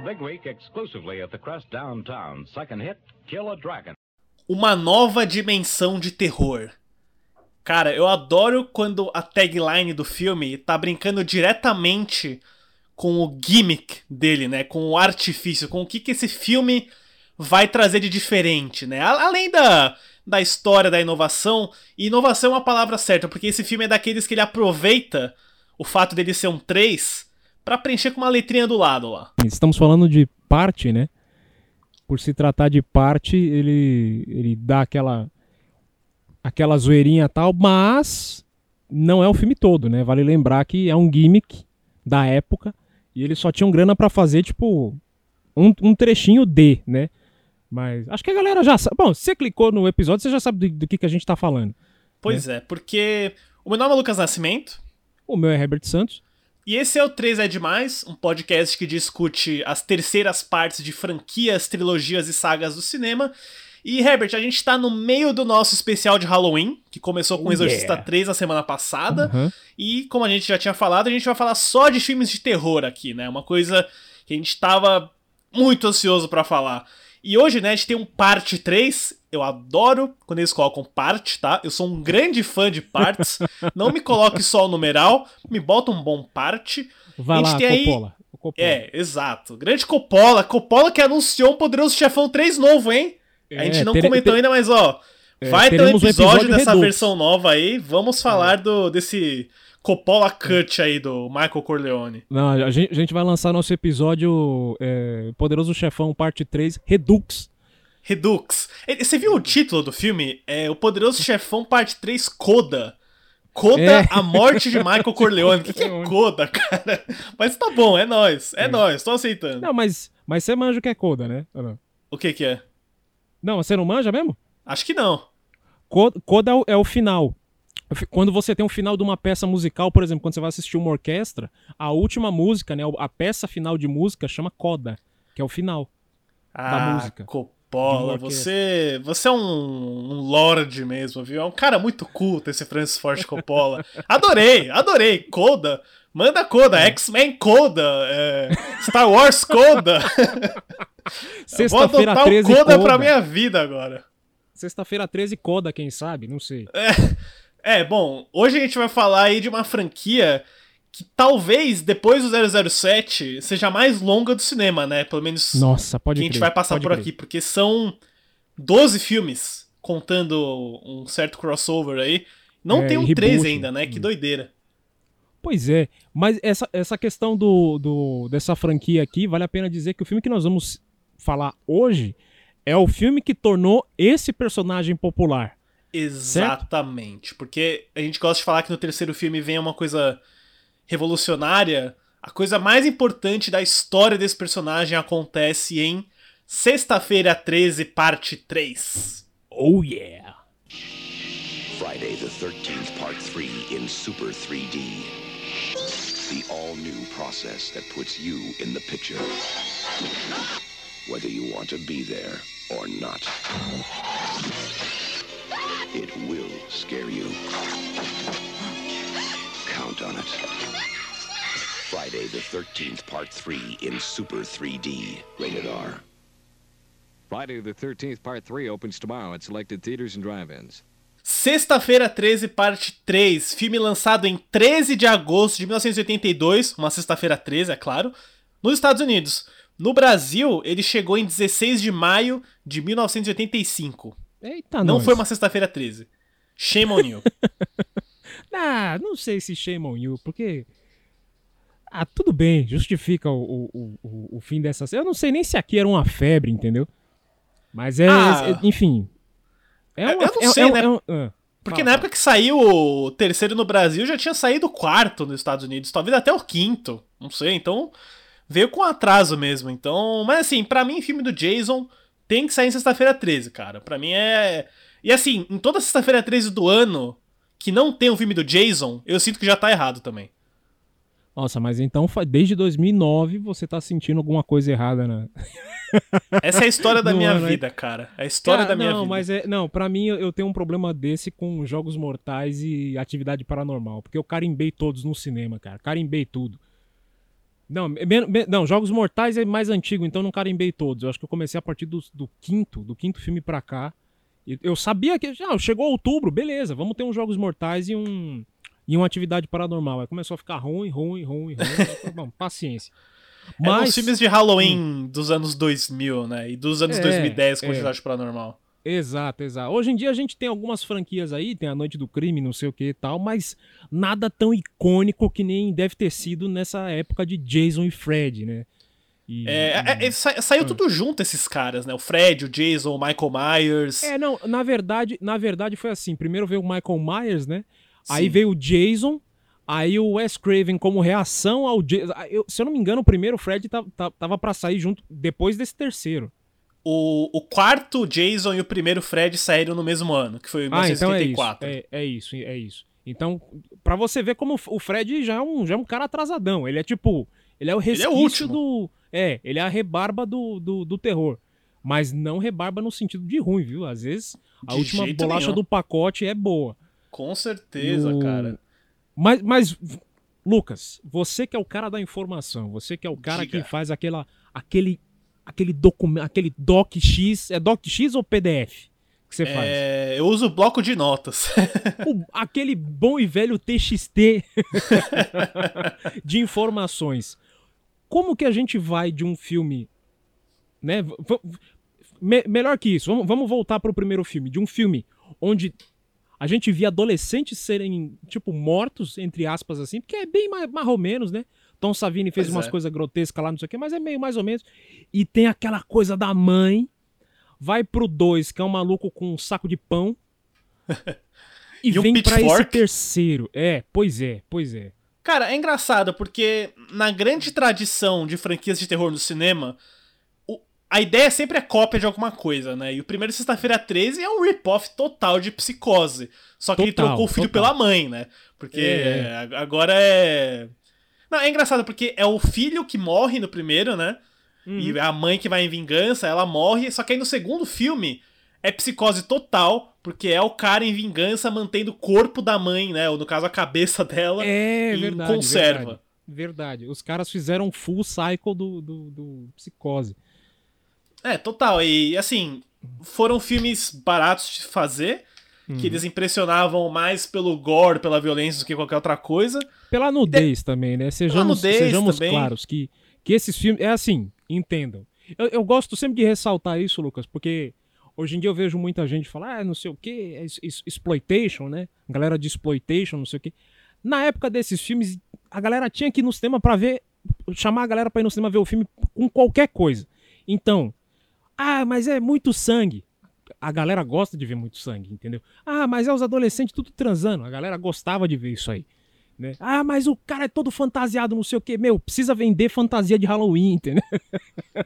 Big week exclusively at the Crest Downtown. Second hit, Kill a Dragon. Uma nova dimensão de terror. Cara, eu adoro quando a tagline do filme tá brincando diretamente com o gimmick dele, né? Com o artifício, com o que, que esse filme vai trazer de diferente, né? Além da, da história, da inovação, e inovação é uma palavra certa, porque esse filme é daqueles que ele aproveita o fato dele ser um 3 para preencher com uma letrinha do lado lá. Estamos falando de parte, né? Por se tratar de parte, ele, ele dá aquela aquela zoeirinha tal, mas não é o filme todo, né? Vale lembrar que é um gimmick da época e eles só tinham grana para fazer, tipo, um, um, trechinho de, né? Mas acho que a galera já sabe. Bom, se você clicou no episódio, você já sabe do, do que, que a gente tá falando. Pois né? é, porque o meu nome é Lucas Nascimento. O meu é Herbert Santos. E esse é o 3 é Demais, um podcast que discute as terceiras partes de franquias, trilogias e sagas do cinema. E, Herbert, a gente tá no meio do nosso especial de Halloween, que começou com oh, Exorcista yeah. 3 na semana passada. Uhum. E, como a gente já tinha falado, a gente vai falar só de filmes de terror aqui, né? Uma coisa que a gente tava muito ansioso para falar. E hoje, né, a gente tem um parte 3. Eu adoro quando eles colocam parte, tá? Eu sou um grande fã de partes. Não me coloque só o numeral, me bota um bom parte. Vai a gente lá, tem Coppola. Aí... Coppola. É, exato. Grande Coppola. Coppola que anunciou um Poderoso Chefão 3 novo, hein? A gente é, não comentou ainda, mas ó, é, vai ter um episódio, episódio dessa versão nova aí. Vamos é. falar do desse Coppola Cut aí do Michael Corleone. Não, a gente, a gente vai lançar nosso episódio é, Poderoso Chefão Parte 3 Redux. Redux. Você viu o título do filme? É O Poderoso Chefão Parte 3 Coda. Coda, é. a morte de Michael Corleone. O que, que, é Coda, cara? Mas tá bom, é nós. É, é. nós, tô aceitando. Não, mas, mas você manja o que é Coda, né? O que que é? Não, você não manja mesmo? Acho que não. Coda é o final. Quando você tem um final de uma peça musical, por exemplo, quando você vai assistir uma orquestra, a última música, né, a peça final de música chama coda, que é o final ah, da música. Coppola, você, você é um, um lord mesmo, viu? É um cara muito culto esse Francis Ford Coppola. Adorei, adorei. Coda, manda Coda, é. X-Men Coda, é, Star Wars Coda. Sexta-feira 13 Coda, Coda pra minha vida agora. Sexta-feira 13 Coda, quem sabe? Não sei. É, é, bom, hoje a gente vai falar aí de uma franquia que talvez depois do 007 seja a mais longa do cinema, né? Pelo menos Nossa, pode que a gente vai passar por crer. aqui, porque são 12 filmes contando um certo crossover aí. Não é, tem um reboot. 13 ainda, né? Que hum. doideira. Pois é, mas essa, essa questão do, do, dessa franquia aqui, vale a pena dizer que o filme que nós vamos falar hoje é o filme que tornou esse personagem popular. Exatamente, certo? porque a gente gosta de falar que no terceiro filme vem uma coisa revolucionária. A coisa mais importante da história desse personagem acontece em Sexta-feira 13, parte 3. Oh yeah! Friday the 13th, part 3 in Super 3D. The all new process that puts you in the picture. whether you want to be there or not. It will scare you. Count on it. Friday the 13th, Part 3 in Super 3D. Rated R. Friday the 13th, Part 3 opens tomorrow at selected theaters and drive-ins. Sexta-feira 13, parte 3. Filme lançado em 13 de agosto de 1982. Uma sexta-feira 13, é claro. Nos Estados Unidos. No Brasil, ele chegou em 16 de maio de 1985. Eita, Não nós. foi uma sexta-feira 13. Shame on you. Ah, não sei se shame on you, porque. Ah, tudo bem, justifica o, o, o, o fim dessa. Eu não sei nem se aqui era uma febre, entendeu? Mas é. Ah. é- enfim. É Eu uma, não é- sei, é- né? é um- ah, Porque fala, na fala. época que saiu o terceiro no Brasil, já tinha saído o quarto nos Estados Unidos. Talvez até o quinto. Não sei, então. Veio com atraso mesmo. Então. Mas assim, pra mim, filme do Jason tem que sair em sexta-feira 13, cara. Pra mim é. E assim, em toda sexta-feira 13 do ano que não tem um filme do Jason, eu sinto que já tá errado também. Nossa, mas então desde 2009 você tá sentindo alguma coisa errada, né? Essa é a história da Não minha é, né? vida, cara. É a história Cara, da minha não, vida. mas é. Não, pra mim eu tenho um problema desse com jogos mortais e atividade paranormal. Porque eu carimbei todos no cinema, cara. Carimbei tudo. Não, não, Jogos Mortais é mais antigo, então não carimbei todos. Eu acho que eu comecei a partir do, do quinto, do quinto filme pra cá. Eu sabia que já chegou outubro, beleza, vamos ter uns Jogos Mortais e um e uma atividade paranormal. Aí começou a ficar ruim, ruim, ruim, ruim. Falei, Bom, paciência. Eram Mas os filmes de Halloween dos anos 2000, né? E dos anos É, 2010 com é. atividade paranormal. Exato, exato. Hoje em dia a gente tem algumas franquias aí, tem a Noite do Crime, não sei o que e tal, mas nada tão icônico que nem deve ter sido nessa época de Jason e Fred, né? E- É, é, é, sa- saiu tudo junto esses caras, né? O Fred, o Jason, o Michael Myers. É, não, na verdade, na verdade foi assim. Primeiro veio o Michael Myers, né? Aí Sim. veio o Jason, aí o Wes Craven como reação ao Jason. se eu não me engano, o primeiro Fred ta- ta- tava pra sair junto depois desse terceiro. O, o quarto Jason e o primeiro Fred saíram no mesmo ano, que foi em Ah, então é isso. 1984. É, é isso, é isso. Então, pra você ver como o Fred já é um, já é um cara atrasadão. Ele é tipo. Ele é o Ele é o resquício do. É, ele é a rebarba do, do, do terror. Mas não rebarba no sentido de ruim, viu? Às vezes a De última bolacha nenhum. do pacote é boa. Com certeza, o- cara. Mas, mas, Lucas, você que é o cara da informação, você que é o cara Diga. que faz aquela, aquele, aquele documento, aquele doc X, é doc X ou PDF que você faz? É, eu uso bloco de notas. O- aquele bom e velho TXT de informações. Como que a gente vai de um filme, né? me- melhor que isso, vamos, vamos voltar para o primeiro filme, de um filme onde a gente via adolescentes serem tipo mortos entre aspas assim, porque é bem mais, mais ou menos, né? Tom Savini fez Pois umas é. coisas grotescas lá, não sei o quê, mas é meio mais ou menos. E tem aquela coisa da mãe, vai pro 2, que é um maluco com um saco de pão. E, E um vem pra esse terceiro. É, pois é, pois é. Cara, é engraçado porque na grande tradição de franquias de terror no cinema, a ideia sempre é cópia de alguma coisa, né? E o primeiro Sexta-feira 13 é um rip-off total de psicose. Só que ele Total, trocou o filho total. pela mãe, né? Porque É, ag- agora é. Não, é engraçado porque é o filho que morre no primeiro, né? Uhum. E a mãe que vai em vingança, ela morre. Só que aí no segundo filme é psicose total, porque é o cara em vingança mantendo o corpo da mãe, né? Ou no caso a cabeça dela É em verdade. conserva. Verdade, verdade. Os caras fizeram um full cycle do, do, do psicose. É, total. E assim, foram filmes baratos de fazer, Uhum. que eles impressionavam mais pelo gore, pela violência do que qualquer outra coisa. Pela nudez também, né? Sejamos, sejamos também. claros que, que esses filmes. É assim, entendam. Eu, eu gosto sempre de ressaltar isso, Lucas, porque hoje em dia eu vejo muita gente falar, ah, não sei o que, é exploitation, né? Galera de exploitation, não sei o que. Na época desses filmes, a galera tinha que ir no cinema pra ver. chamar a galera pra ir no cinema ver o filme com qualquer coisa. Então, ah, mas é muito sangue. A galera gosta de ver muito sangue, entendeu? Ah, mas é os adolescentes tudo transando. A galera gostava de ver isso aí. Né? Ah, mas o cara é todo fantasiado, não sei o quê. Meu, precisa vender fantasia de Halloween, entendeu?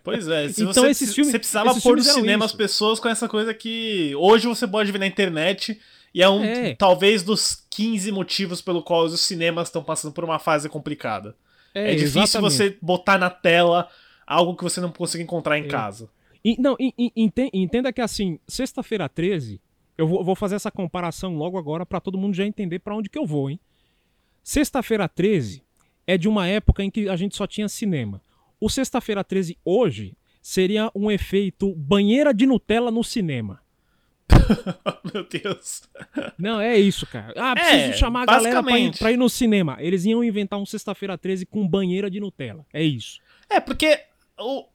Pois é, se Então você, esses filmes- você precisava pôr no cinema isso. as pessoas com essa coisa que hoje você pode ver na internet. E é um, É. talvez, dos 15 motivos pelo qual os cinemas estão passando por uma fase complicada. É, difícil exatamente. você botar na tela algo que você não consegue encontrar em É. casa. E- não, e- enten- entenda que assim, sexta-feira 13, eu vou, vou fazer essa comparação logo agora pra todo mundo já entender pra onde que eu vou, hein? Sexta-feira 13 é de uma época em que a gente só tinha cinema. O Sexta-feira 13 hoje seria um efeito banheira de Nutella no cinema. Meu Deus. Não, é isso, cara. Ah, preciso É, chamar a galera pra ir, pra ir no cinema. Eles iam inventar um Sexta-feira 13 com banheira de Nutella. É isso. É, porque, o,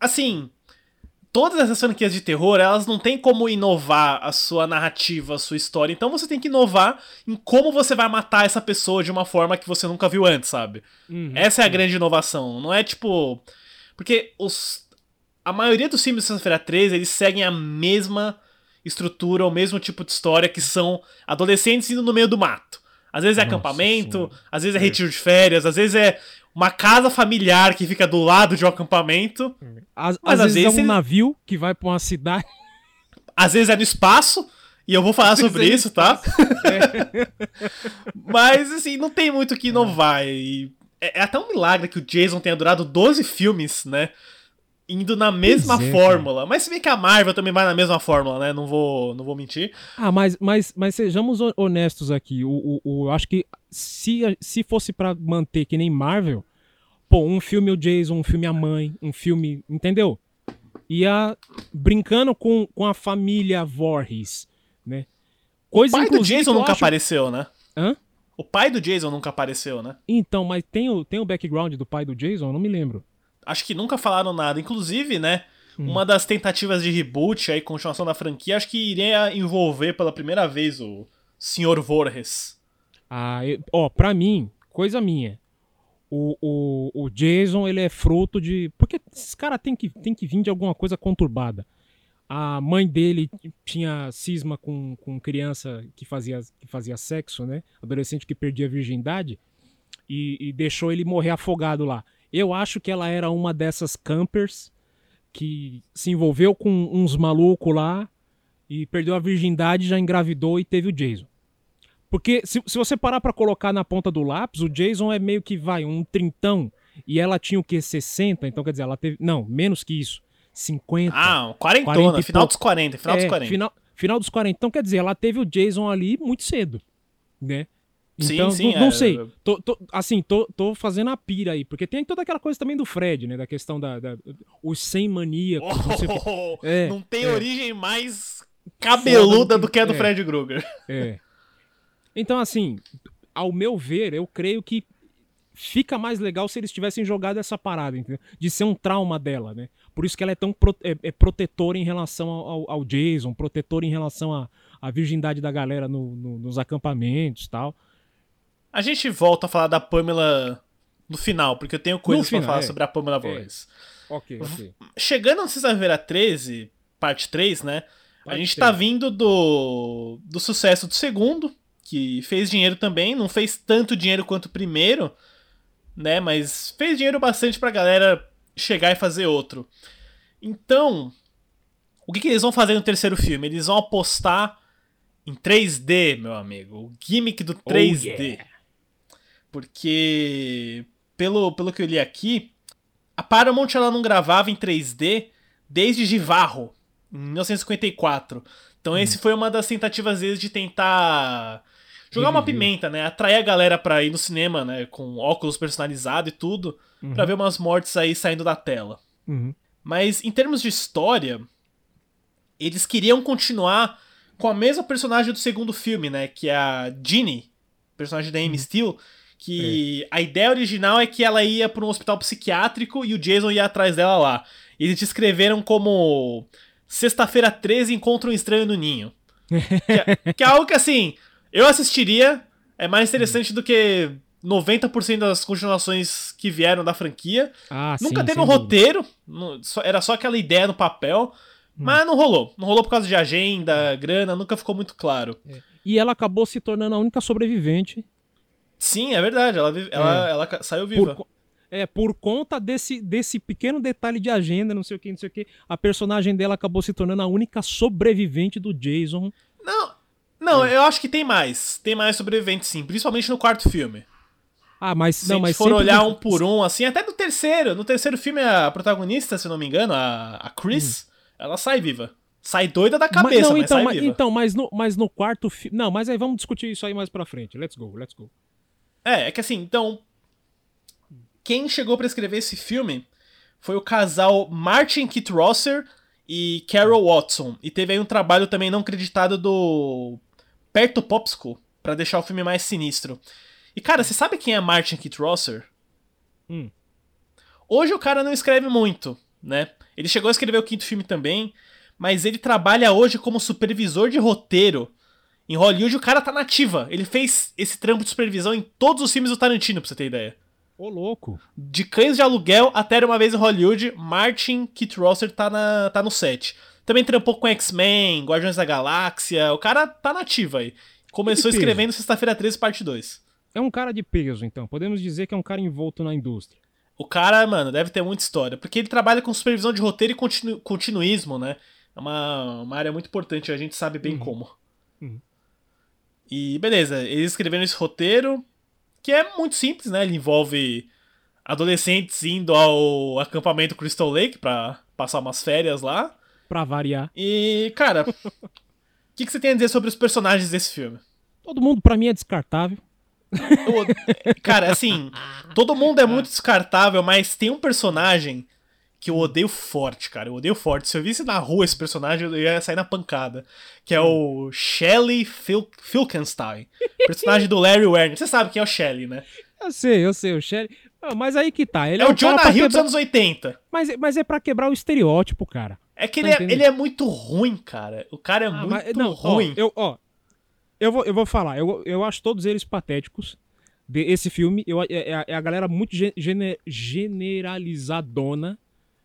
assim, todas essas franquias de terror, elas não têm como inovar a sua narrativa, a sua história. Então você tem que inovar em como você vai matar essa pessoa de uma forma que você nunca viu antes, sabe? Essa é a grande inovação. Não é tipo. Porque os. A maioria dos filmes de Sexta-feira 13, eles seguem a mesma estrutura, o mesmo tipo de história, que são adolescentes indo no meio do mato. Às vezes é Nossa acampamento, Senhora. às vezes é retiro de férias, às vezes é uma casa familiar que fica do lado de um acampamento. Às, Mas às às vezes, é vezes um ele- navio que vai pra uma cidade. Às vezes é no espaço, e eu vou falar sobre é isso, tá? Mas, assim, não tem muito o que inovar. E é, é até um milagre que o Jason tenha durado 12 filmes, né? Indo na mesma é, fórmula. Mas se bem que a Marvel também vai na mesma fórmula, né? Não vou, não vou mentir. Ah, mas, mas, mas sejamos ho- honestos aqui. O, o, o- eu acho que se, se fosse pra manter que nem Marvel, pô, um filme o Jason, um filme a mãe, um filme. Entendeu? Ia brincando com, com a família Voorhees, né? Coisa O pai do Jason nunca acho- apareceu, né? Hã? O pai do Jason nunca apareceu, né? Então, mas tem o, tem o background do pai do Jason? Eu não me lembro. Acho que nunca falaram nada. Inclusive, né? Hum. Uma das tentativas de reboot aí, continuação da franquia, acho que iria envolver pela primeira vez o Sr. Voorhees. Ah, eu- ó, pra mim, coisa minha. O, o, o Jason, ele é fruto de. Porque esses caras tem que, tem que vir de alguma coisa conturbada. A mãe dele tinha cisma com, com criança que fazia, que fazia sexo, né? Adolescente que perdia a virgindade. E, e deixou ele morrer afogado lá. Eu acho que ela era uma dessas campers que se envolveu com uns malucos lá e perdeu a virgindade, já engravidou e teve o Jason. Porque se, se você parar pra colocar na ponta do lápis, o Jason é meio que vai um trintão e ela tinha o que 60, então quer dizer, ela teve, não, menos que isso, 50. Ah, quarentona, 40 e final dos 40, final dos É, 40. Final, final dos 40. Então quer dizer, ela teve o Jason ali muito cedo, né? Sim, Então, sim, não, não é. sei. Tô, tô- assim, tô, tô fazendo a pira aí. Porque tem toda aquela coisa também do Fred, né? Da questão da. da- os 100 maníacos. não sei o quê. Oh, É, não tem é. origem mais cabeluda do que a do é. Fred Krueger. É. Então, assim, ao meu ver, eu creio que fica mais legal se eles tivessem jogado essa parada, entendeu? De ser um trauma dela, né? Por isso que ela é tão pro- é, é protetora em relação ao, ao- Jason, protetora em relação à à virgindade da galera no- no- nos acampamentos e tal. A gente volta a falar da Pamela no final, porque eu tenho coisas pra falar é. sobre a Pamela Voorhees. Ok, ok. Chegando no Sexta-feira 13, parte 3, né? a Parte gente 3. tá vindo do, do sucesso do segundo, que fez dinheiro também, não fez tanto dinheiro quanto o primeiro, né? Mas fez dinheiro bastante pra galera chegar e fazer outro. Então, o que, que eles vão fazer no terceiro filme? Eles vão apostar em 3D, meu amigo. O gimmick do 3D. yeah. Porque, pelo, pelo que eu li aqui, a Paramount ela não gravava em 3D desde Givarro, em 1954. Então, esse foi uma das tentativas deles de tentar jogar uma Reviver. pimenta, né? Atrair a galera pra ir no cinema, né? Com óculos personalizados e tudo, pra ver umas mortes aí saindo da tela. Uhum. Mas em termos de história, eles queriam continuar com a mesma personagem do segundo filme, né? Que é a Ginny, personagem da Amy Steele. Que a ideia original é que ela ia para um hospital psiquiátrico e o Jason ia atrás dela lá. E eles descreveram como Sexta-feira 13 encontra um estranho no ninho. que, é, que é algo que, assim, eu assistiria. É mais interessante do que 90% das continuações que vieram da franquia. Ah, Nunca sim, teve um dúvida. roteiro, era só aquela ideia no papel, mas não rolou. Não rolou por causa de agenda, grana, nunca ficou muito claro. E ela acabou se tornando a única sobrevivente Sim, é verdade, ela, vive- ela, ela ca- saiu viva. por, é, por conta desse, desse pequeno detalhe de agenda, não sei o que, não sei o que, a personagem dela acabou se tornando a única sobrevivente do Jason. Não, não eu acho que tem mais. Tem mais sobreviventes, sim, principalmente no quarto filme. Ah, mas Se não, mas for olhar um por um, assim, até no terceiro. No terceiro filme, a protagonista, se não me engano, a, a Chris, ela sai viva. Sai doida da cabeça, mas, mas, não, então, sai mas, viva. então, mas no, mas no quarto filme. Não, mas aí vamos discutir isso aí mais pra frente. Let's go, let's go. É, é que assim, então. quem chegou pra escrever esse filme foi o casal Martin Kitrosser e Carol Watson. E teve aí um trabalho também não creditado do Perto Popsicle, pra deixar o filme mais sinistro. E cara, você sabe quem é Martin Kitrosser? Hum. Hoje o cara não escreve muito, né? Ele chegou a escrever o quinto filme também, mas ele trabalha hoje como supervisor de roteiro. Em Hollywood o cara tá nativa. Ele fez esse trampo de supervisão em todos os filmes do Tarantino, pra você ter ideia. Ô, louco. De Cães de Aluguel até Uma Vez em Hollywood, Martin Kitrosser tá, na, tá no set. Também trampou com X-Men, Guardiões da Galáxia. O cara tá nativo aí. Começou escrevendo Sexta-feira 13, parte 2. É um cara de peso, então. Podemos dizer que é um cara envolto na indústria. O cara, mano, deve ter muita história. Porque ele trabalha com supervisão de roteiro e continu- continuismo, né? É uma, uma área muito importante, a gente sabe bem como. Uhum. E beleza, eles escreveram esse roteiro, que é muito simples, né? Ele envolve adolescentes indo ao acampamento Crystal Lake pra passar umas férias lá. Pra variar. E, cara, o que, que você tem a dizer sobre os personagens desse filme? Todo mundo, pra mim, é descartável. Eu- cara, assim, todo mundo é muito descartável, mas tem um personagem que eu odeio forte, cara. Eu odeio forte. Se eu visse na rua esse personagem, eu ia sair na pancada. Que é o Shelley Fil Filkenstein. Personagem do Larry Werner. Você sabe quem é o Shelley, né? Eu sei, eu sei, o Shelly. Ah, mas aí que tá. Ele É, é, o Jonah Hill dos anos 80. Mas, mas é pra quebrar o estereótipo, cara. É que Tá ele é, ele é muito ruim, cara. O cara é Ah, muito mas- não, ó, ruim. eu, ó, eu, vou, eu vou falar, eu, eu acho todos eles patéticos. Esse filme, eu, é, é- é a galera muito gen- gene- generalizadona,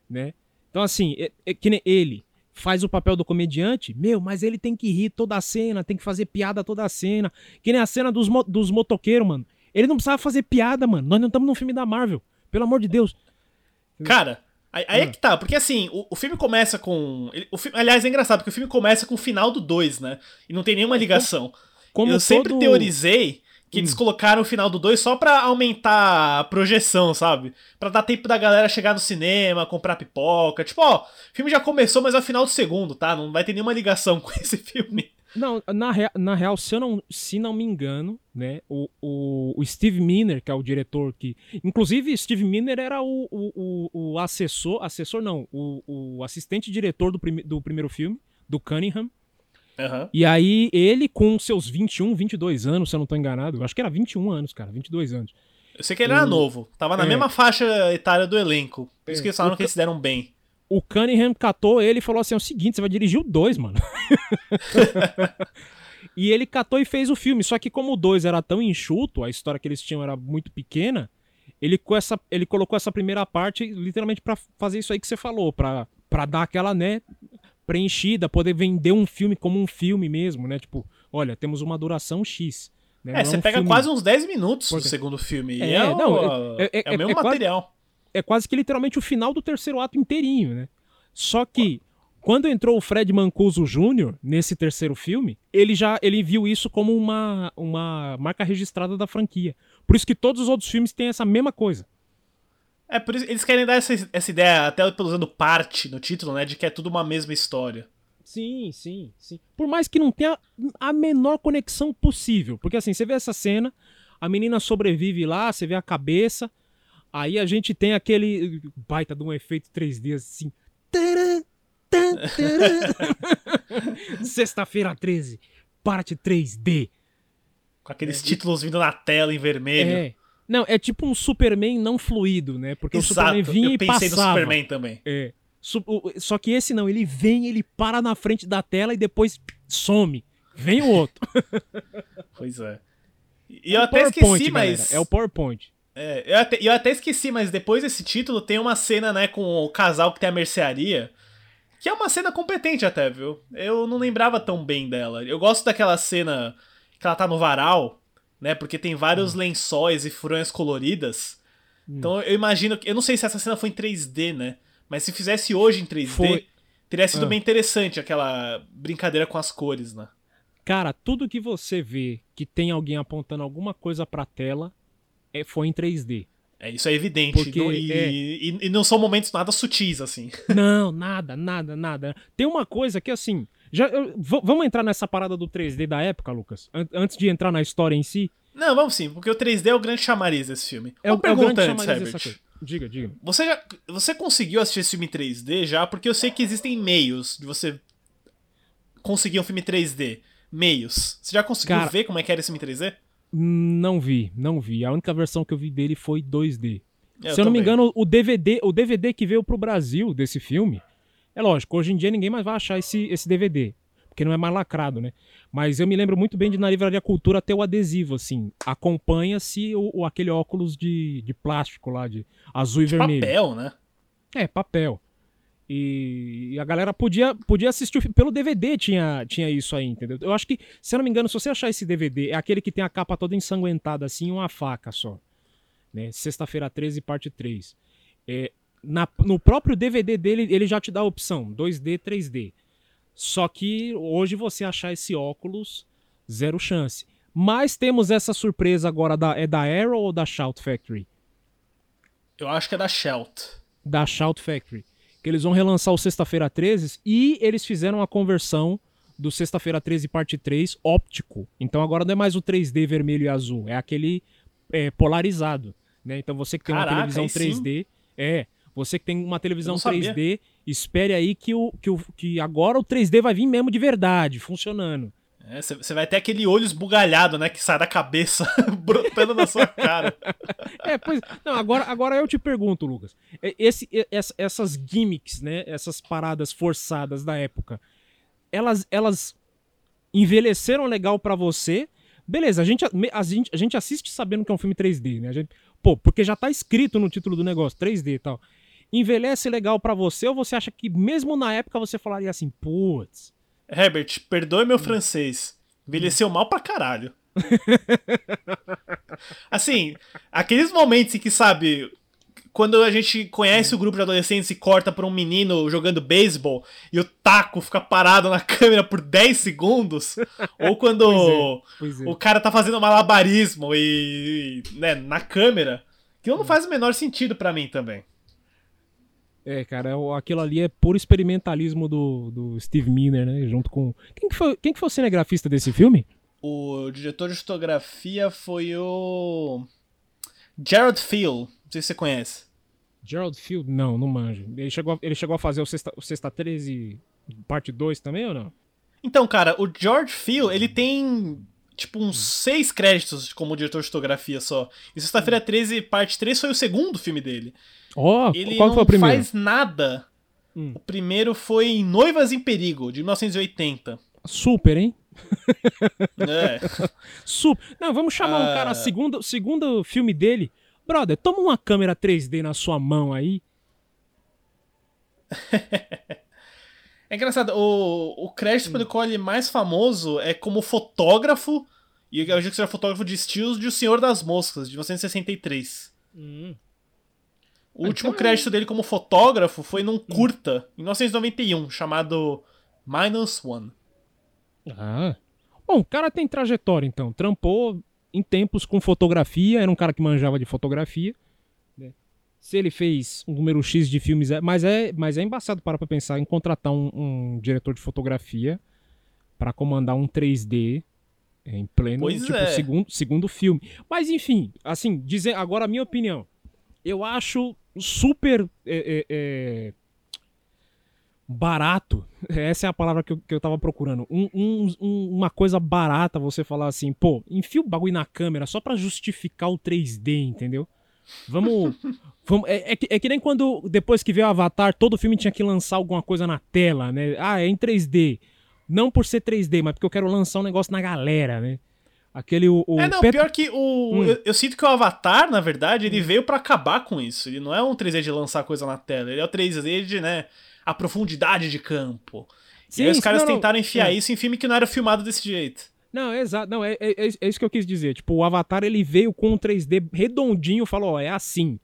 né? Então, assim, é, é que nem ele faz o papel do comediante, meu, mas ele tem que rir toda a cena, tem que fazer piada toda a cena. Que nem a cena dos, mo- dos motoqueiros, mano. Ele não precisava fazer piada, mano. Nós não estamos num filme da Marvel. Pelo amor de Deus. Cara, aí, aí Ah. é que tá, porque assim, o, o filme começa com. ele- o filme, aliás, é engraçado, porque o filme começa com o final do 2, né? E não tem nenhuma ligação. Como Eu sempre todo- teorizei que eles Hum. colocaram o final do 2 só pra aumentar a projeção, sabe? Pra dar tempo da galera chegar no cinema, comprar pipoca. Tipo, ó, o filme já começou, mas é o final do segundo, tá? Não vai ter nenhuma ligação com esse filme. Não, na, rea- na real, se, eu não, se não me engano, né, o, o, o Steve Miner, que é o diretor que. Inclusive, Steve Miner era o, o, o, o assessor. Assessor não, o, o assistente diretor do, prime, do primeiro filme, do Cunningham. Aham. E aí, ele, com seus 21, 22 anos, se eu não tô enganado, eu acho que era 21 anos, cara, 22 anos. Eu sei que ele era O- novo. Tava na é. mesma faixa etária do elenco. Por isso É, que eles falaram o que eles se deram bem. O Cunningham catou ele e falou assim: é o seguinte, você vai dirigir o 2, mano. e ele catou e fez o filme. Só que como o 2 era tão enxuto, a história que eles tinham era muito pequena, ele, com essa, ele colocou essa primeira parte literalmente pra fazer isso aí que você falou, pra dar aquela, né, preenchida, poder vender um filme como um filme mesmo, né? Tipo, olha, temos uma duração X. né? Não É, você um pega filme- quase uns 10 minutos do Porque- segundo filme. É, e é, não, o, é- é- é o mesmo é quase- material. é quase que literalmente o final do terceiro ato inteirinho, né? Só que quando entrou o Fred Mancuso Jr. nesse terceiro filme, ele já ele viu isso como uma, uma marca registrada da franquia. Por isso que todos os outros filmes têm essa mesma coisa. É, por isso eles querem dar essa, essa ideia, até usando parte no título, né? De que é tudo uma mesma história. Sim, sim, sim. Por mais que não tenha a menor conexão possível. Porque assim, você vê essa cena, a menina sobrevive lá, você vê a cabeça, aí a gente tem aquele baita de um efeito 3D assim. Sexta-feira 13, parte 3D. Com aqueles títulos vindo na tela em vermelho. É. Não, é tipo um Superman não fluido, né? Porque Exato, o Superman vinha eu e pensei passava. no Superman também. É. Só que esse não, ele vem, ele para na frente da tela e depois some. Vem o outro. Pois é. E É eu até PowerPoint, esqueci, galera, mas. É o PowerPoint. É, eu, até, eu até esqueci, mas depois desse título tem uma cena, né, com o casal que tem a mercearia. Que é uma cena competente até, viu? Eu não lembrava tão bem dela. Eu gosto daquela cena que ela tá no varal, né? Porque tem vários Hum. lençóis e fronhas coloridas. Então eu imagino que. Eu não sei se essa cena foi em 3D, né? Mas se fizesse hoje em 3D, Foi. teria sido Ah. bem interessante aquela brincadeira com as cores, né? Cara, tudo que você vê que tem alguém apontando alguma coisa pra tela é, foi em 3D. É, isso é evidente. Porque, não- e, é. e- e não são momentos nada sutis, assim. Não, nada, nada, nada. Tem uma coisa que assim. Já, eu- vamos entrar nessa parada do 3D da época, Lucas? An- antes de entrar na história em si. Não, vamos sim, porque o 3D é o grande chamariz desse filme. É Uma o, é o pergunta antes, Herbert. Diga, diga. Você, já, você conseguiu assistir esse filme em 3D já? Porque eu sei que existem meios de você conseguir um filme 3D. Meios. Você já conseguiu Cara- ver como é que era esse filme 3D? Não vi, não vi. A única versão que eu vi dele foi 2D. É, Se eu não me engano, o DVD, o DVD que veio pro Brasil desse filme, é lógico, hoje em dia ninguém mais vai achar esse, esse DVD, porque não é mais lacrado, né? Mas eu me lembro muito bem de na Livraria Cultura ter o adesivo, assim, acompanha-se o, o- aquele óculos de, de plástico lá, de azul e vermelho. Papel, né? É, papel. E, e a galera podia, podia assistir. Pelo DVD tinha, tinha isso aí, entendeu? Eu acho que, se eu não me engano, se você achar esse DVD, é aquele que tem a capa toda ensanguentada assim uma faca só. Né? Sexta-feira 13, parte 3. É, na- no próprio DVD dele, ele já te dá a opção: 2D, 3D. Só que hoje você achar esse óculos, zero chance. Mas temos essa surpresa agora da, é da Arrow ou da Shout Factory? Eu acho que é da Shelt. da Shout Factory. Que eles vão relançar o Sexta-feira 13 e eles fizeram a conversão do Sexta-feira 13 parte 3 óptico. Então agora não é mais o 3D vermelho e azul, é aquele é, polarizado. Né? Então você que tem Caraca, uma televisão aí sim. 3D, é, você que tem uma televisão Eu não sabia. 3D, espere aí que, o, que, o, que agora o 3D vai vir mesmo de verdade, funcionando. É, Você você vai ter aquele olho esbugalhado, né? Que sai da cabeça, brotando na sua cara. É, pois. Não, agora, agora eu te pergunto, Lucas. É, Esse, essa- essas gimmicks, né? Essas paradas forçadas da época, elas, elas envelheceram legal pra você? Beleza, a gente, a, gente, a gente assiste sabendo que é um filme 3D, né? A gente, pô, porque já tá escrito no título do negócio, 3D e tal. Envelhece legal pra você ou você acha que mesmo na época você falaria assim, putz. Herbert, perdoe meu francês. Envelheceu mal pra caralho. assim, aqueles momentos em que, sabe, quando a gente conhece o grupo de adolescentes e corta pra um menino jogando beisebol e o taco fica parado na câmera por 10 segundos, ou quando Pois é. o cara tá fazendo malabarismo e, e, né, na câmera, aquilo não faz o menor sentido pra mim também. É, cara, é aquilo ali é puro experimentalismo do, do Steve Miner, né? Junto com. Quem que, foi, quem que foi o cinegrafista desse filme? O diretor de fotografia foi o. Gerald Field. Não sei se você conhece. Gerald Field? Não, não manjo. Ele chegou a, ele chegou a fazer o Sexta, o Sexta 13, parte 2 também ou não? Então, cara, o George Field, ele tem. Tipo, uns seis créditos como diretor de fotografia só. E Sexta-feira 13, parte 3 foi o segundo filme dele. Ó, Ele qual não foi o primeiro? faz nada. Hum. O primeiro foi Noivas em Perigo, de 1980. Super, hein? É. Super. Não, vamos chamar um Ah. cara, segundo, segundo filme dele. Brother, toma uma câmera 3D na sua mão aí. É engraçado, o, o crédito pelo qual ele é mais famoso é como fotógrafo, e eu acredito que seja fotógrafo de estilos de O Senhor das Moscas, de 1963. O último crédito dele como fotógrafo foi num curta, em 1991, chamado Minus One. Ah. Bom, o cara tem trajetória, então. Trampou em tempos com fotografia, era um cara que manjava de fotografia. né? Se ele fez um número X de filmes, é- mas é, mas é embaçado para pra pensar em contratar um, um diretor de fotografia para comandar um 3D em pleno Pois tipo, é. segundo, segundo filme. Mas enfim, assim, dizer agora a minha opinião. Eu acho super é, é, é, barato. Essa é a palavra que eu, que eu tava procurando. Um- um- um- uma coisa barata você falar assim, pô, enfia o bagulho na câmera só pra justificar o 3D, entendeu? Vamos. vamos é, é que, é que nem quando, depois que veio o Avatar, todo filme tinha que lançar alguma coisa na tela, né? Ah, é em 3D. Não por ser 3D, mas porque eu quero lançar um negócio na galera, né? Aquele. O, o é, não, Pet- pior que o. Hum. Eu, eu sinto que o Avatar, na verdade, ele veio pra acabar com isso. Ele não é um 3D de lançar coisa na tela, ele é o 3D de, né, a profundidade de campo. Sim, e aí os caras não, tentaram enfiar É. isso em filme que não era filmado desse jeito. Não, é exato. Não, é, é, é isso que eu quis dizer. Tipo, o Avatar ele veio com um 3D redondinho, falou, ó, é assim.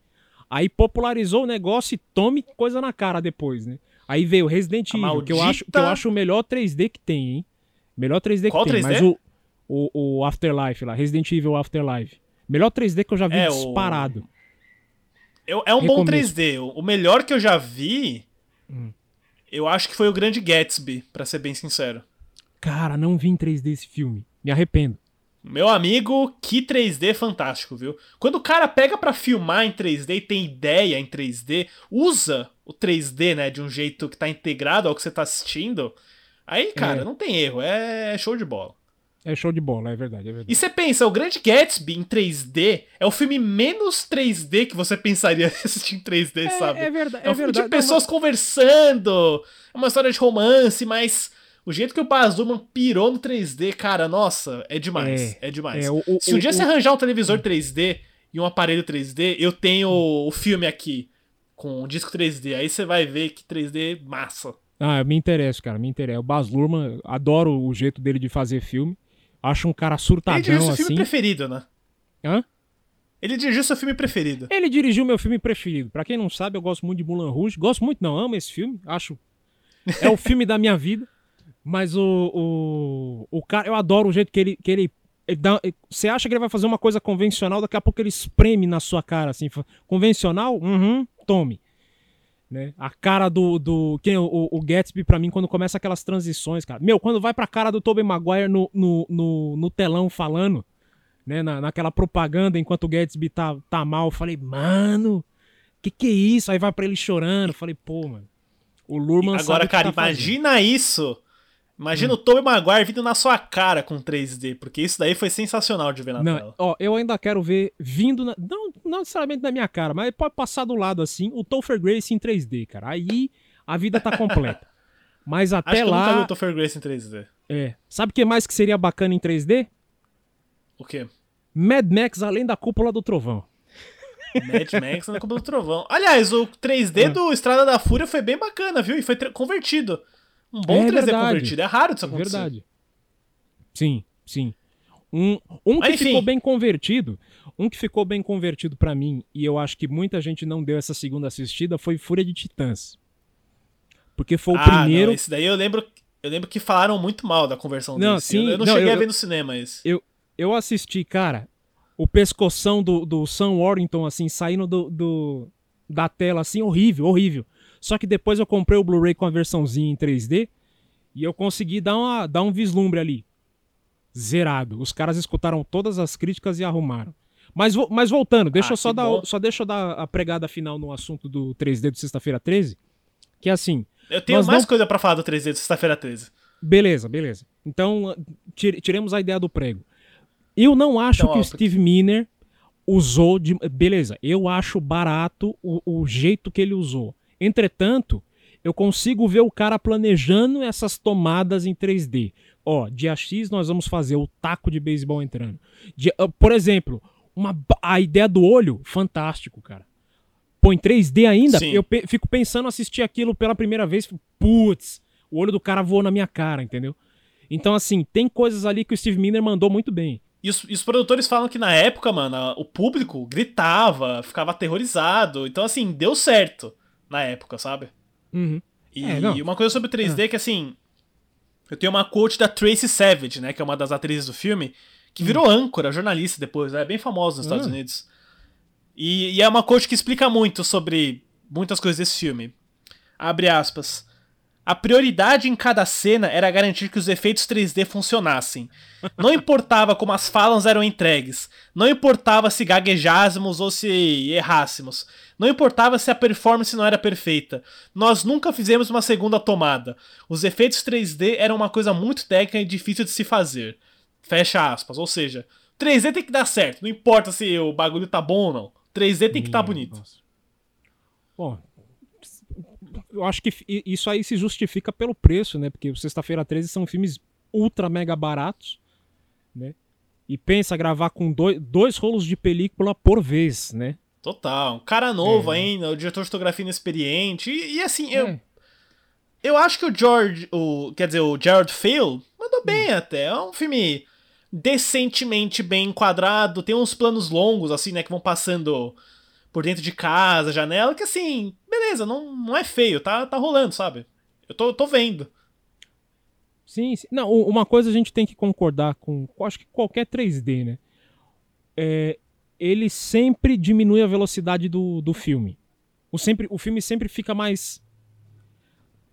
Aí popularizou o negócio e tome coisa na cara depois, né? Aí veio Resident Evil, que eu, maldita- acho, que eu acho o melhor 3D que tem, hein? Melhor 3D Qual que tem. 3D? Mas o, o, o Afterlife lá, Resident Evil Afterlife. Melhor 3D que eu já vi É, o- disparado. Eu- é um bom Recomendo. 3D. O o melhor que eu já vi, Hum. eu acho que foi o Grande Gatsby, pra ser bem sincero. Cara, não vi em 3D esse filme. Me arrependo. Meu amigo, que 3D fantástico, viu? Quando o cara pega pra filmar em 3D e tem ideia em 3D, usa o 3D, né, de um jeito que tá integrado ao que você tá assistindo, aí, cara, É. não tem erro, é show de bola. É show de bola, é verdade, é verdade. E você pensa, o Grande Gatsby em 3D é o filme menos 3D que você pensaria assistir em 3D, sabe? é verdade, É um é filme verdade. de pessoas conversando, é uma história de romance, mas o jeito que o Baz Luhrmann pirou no 3D, cara, nossa, é demais, é, É, demais. é, o- o- Se um dia o- você arranjar um televisor 3D e um aparelho 3D, eu tenho o filme aqui com o disco 3D, aí você vai ver que 3D é massa. Ah, me interessa, cara, me interessa. O Baz Luhrmann, adoro o jeito dele de fazer filme. Acho um cara Ele surtadão dirigiu seu assim. filme preferido, né? Hã? Ele dirigiu seu filme preferido. Ele dirigiu meu filme preferido. Pra quem não sabe, eu gosto muito de Moulin Rouge. Gosto muito, não, amo esse filme. Acho. É o filme da minha vida. Mas o, o, o cara, eu adoro o jeito que ele. Que ele, ele você acha que ele vai fazer uma coisa convencional, daqui a pouco ele espreme na sua cara, assim. Convencional? Uhum, tome. Né? A cara do. do quem, o, o Gatsby, pra mim, quando começa aquelas transições, cara. Meu, quando vai pra cara do Tobey Maguire no, no, no, no telão falando, né? Na, naquela propaganda enquanto o Gatsby tá, tá mal, eu falei, mano, que que é isso? Aí vai pra ele chorando. eu Falei, pô, mano. O Lurman Agora, cara, tá fazendo. imagina isso. Imagina o Tobey Maguire vindo na sua cara com 3D, porque isso daí foi sensacional de ver na Não, tela. ó, eu ainda quero ver vindo, na- não, não necessariamente na minha cara, mas pode passar do lado assim, o Topher Grace em 3D, cara. Aí a vida tá completa. Mas Acho até que eu nunca vi lá, o Topher Grace em 3D. é. Sabe o que mais que seria bacana em 3D? O quê? Mad Max além da cúpula do trovão. Mad Max na Copa do Trovão. Aliás, o 3D Hum. do Estrada da Fúria foi bem bacana, viu? E foi convertido. Um bom É 3D verdade. convertido. É raro disso É acontecer. verdade. Sim, sim. Um, um que enfim. ficou bem convertido, um que ficou bem convertido pra mim, e eu acho que muita gente não deu essa segunda assistida, foi Fúria de Titãs. Porque foi o ah, primeiro. Não, esse daí eu lembro, eu lembro que falaram muito mal da conversão Não, desse. sim, eu, eu não, não, cheguei eu- a ver no cinema esse. Eu, eu assisti, cara, o pescoção do, do Sam Warrington, assim, saindo do, do- da tela, assim, horrível, horrível. Só que depois eu comprei o Blu-ray com a versãozinha em 3D e eu consegui dar, uma, dar um vislumbre ali. Zerado. Os caras escutaram todas as críticas e arrumaram. Mas, mas voltando, deixa Ah, eu só dar, bom. só deixa eu dar a pregada final no assunto do 3D do Sexta-feira 13, que é assim, Eu tenho mais não- coisa pra falar do 3D de sexta-feira 13. Beleza, beleza. Então, tire- tiremos a ideia do prego. Eu não acho Então, que ó, o Steve Miner usou de. Beleza, eu acho barato o, o jeito que ele usou. Entretanto, eu consigo ver o cara planejando essas tomadas em 3D. Ó, dia X nós vamos fazer o taco de beisebol entrando. Dia- ah, por exemplo, uma, a ideia do olho, fantástico, cara. Pô, em 3D ainda, Sim. eu pe- fico pensando assistir aquilo pela primeira vez, putz, o olho do cara voou na minha cara, entendeu? Então, assim, tem coisas ali que o Steve Miner mandou muito bem. E os, e os produtores falam que na época, mano, o público gritava, ficava aterrorizado. Então, assim, deu certo na época, sabe? Uhum. E É, uma coisa sobre o 3D que, assim, eu tenho uma quote da Tracy Savage, né, que é uma das atrizes do filme, que virou âncora, jornalista depois, né, é bem famosa nos Estados Ah. Unidos. E, e é uma quote que explica muito sobre muitas coisas desse filme. Abre aspas. A prioridade em cada cena era garantir que os efeitos 3D funcionassem. Não importava como as falas eram entregues. Não importava se gaguejássemos ou se errássemos. Não importava se a performance não era perfeita. Nós nunca fizemos uma segunda tomada. Os efeitos 3D eram uma coisa muito técnica e difícil de se fazer. Fecha aspas. Ou seja, 3D tem que dar certo. Não importa se o bagulho tá bom ou não. 3D tem que estar tá bonito. Nossa. Bom, eu acho que isso aí se justifica pelo preço, né? Porque o Sexta-feira 13 são filmes ultra mega baratos, né? E pensa gravar com dois, dois rolos de película por vez, né? Total. Um cara novo É. ainda, o diretor de fotografia inexperiente. E, e assim, eu, É. eu acho que o George, o, quer dizer, o Jared Phil mandou bem Hum. até. É um filme decentemente bem enquadrado, tem uns planos longos, assim, né, que vão passando por dentro de casa, janela, que assim, beleza, não, não é feio, tá, tá rolando, sabe? Eu tô, tô vendo. Sim, sim. Não, uma coisa a gente tem que concordar com, acho que qualquer 3D, né? É, ele sempre diminui a velocidade do, do filme. O, sempre, o filme sempre fica mais.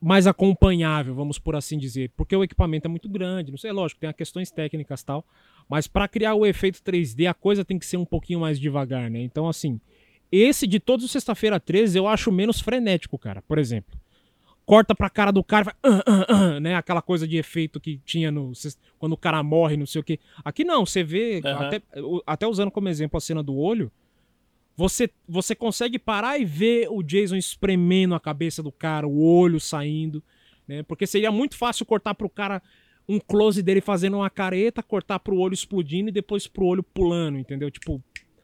mais acompanhável, vamos por assim dizer, porque o equipamento é muito grande, não sei, lógico, tem questões técnicas tal, mas para criar o efeito 3D a coisa tem que ser um pouquinho mais devagar, né? Então assim, esse de todos os sexta-feira 13 eu acho menos frenético, cara. Por exemplo, corta pra cara do cara, vai, ah, ah, ah, né? Aquela coisa de efeito que tinha no quando o cara morre, não sei o quê. Aqui não, você vê, uhum. até, até usando como exemplo a cena do olho, você, você consegue parar e ver o Jason espremendo a cabeça do cara, o olho saindo, né? Porque seria muito fácil cortar pro cara um close dele fazendo uma careta, cortar pro olho explodindo e depois pro olho pulando, entendeu? Tipo,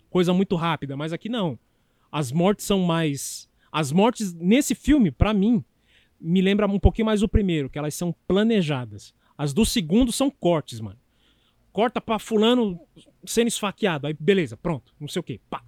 coisa muito rápida, mas aqui não. As mortes são mais as mortes nesse filme, para mim, me lembra um pouquinho mais o primeiro, que elas são planejadas. As do segundo são cortes, mano. Corta pra fulano sendo esfaqueado, aí beleza, pronto, não sei o que, pá,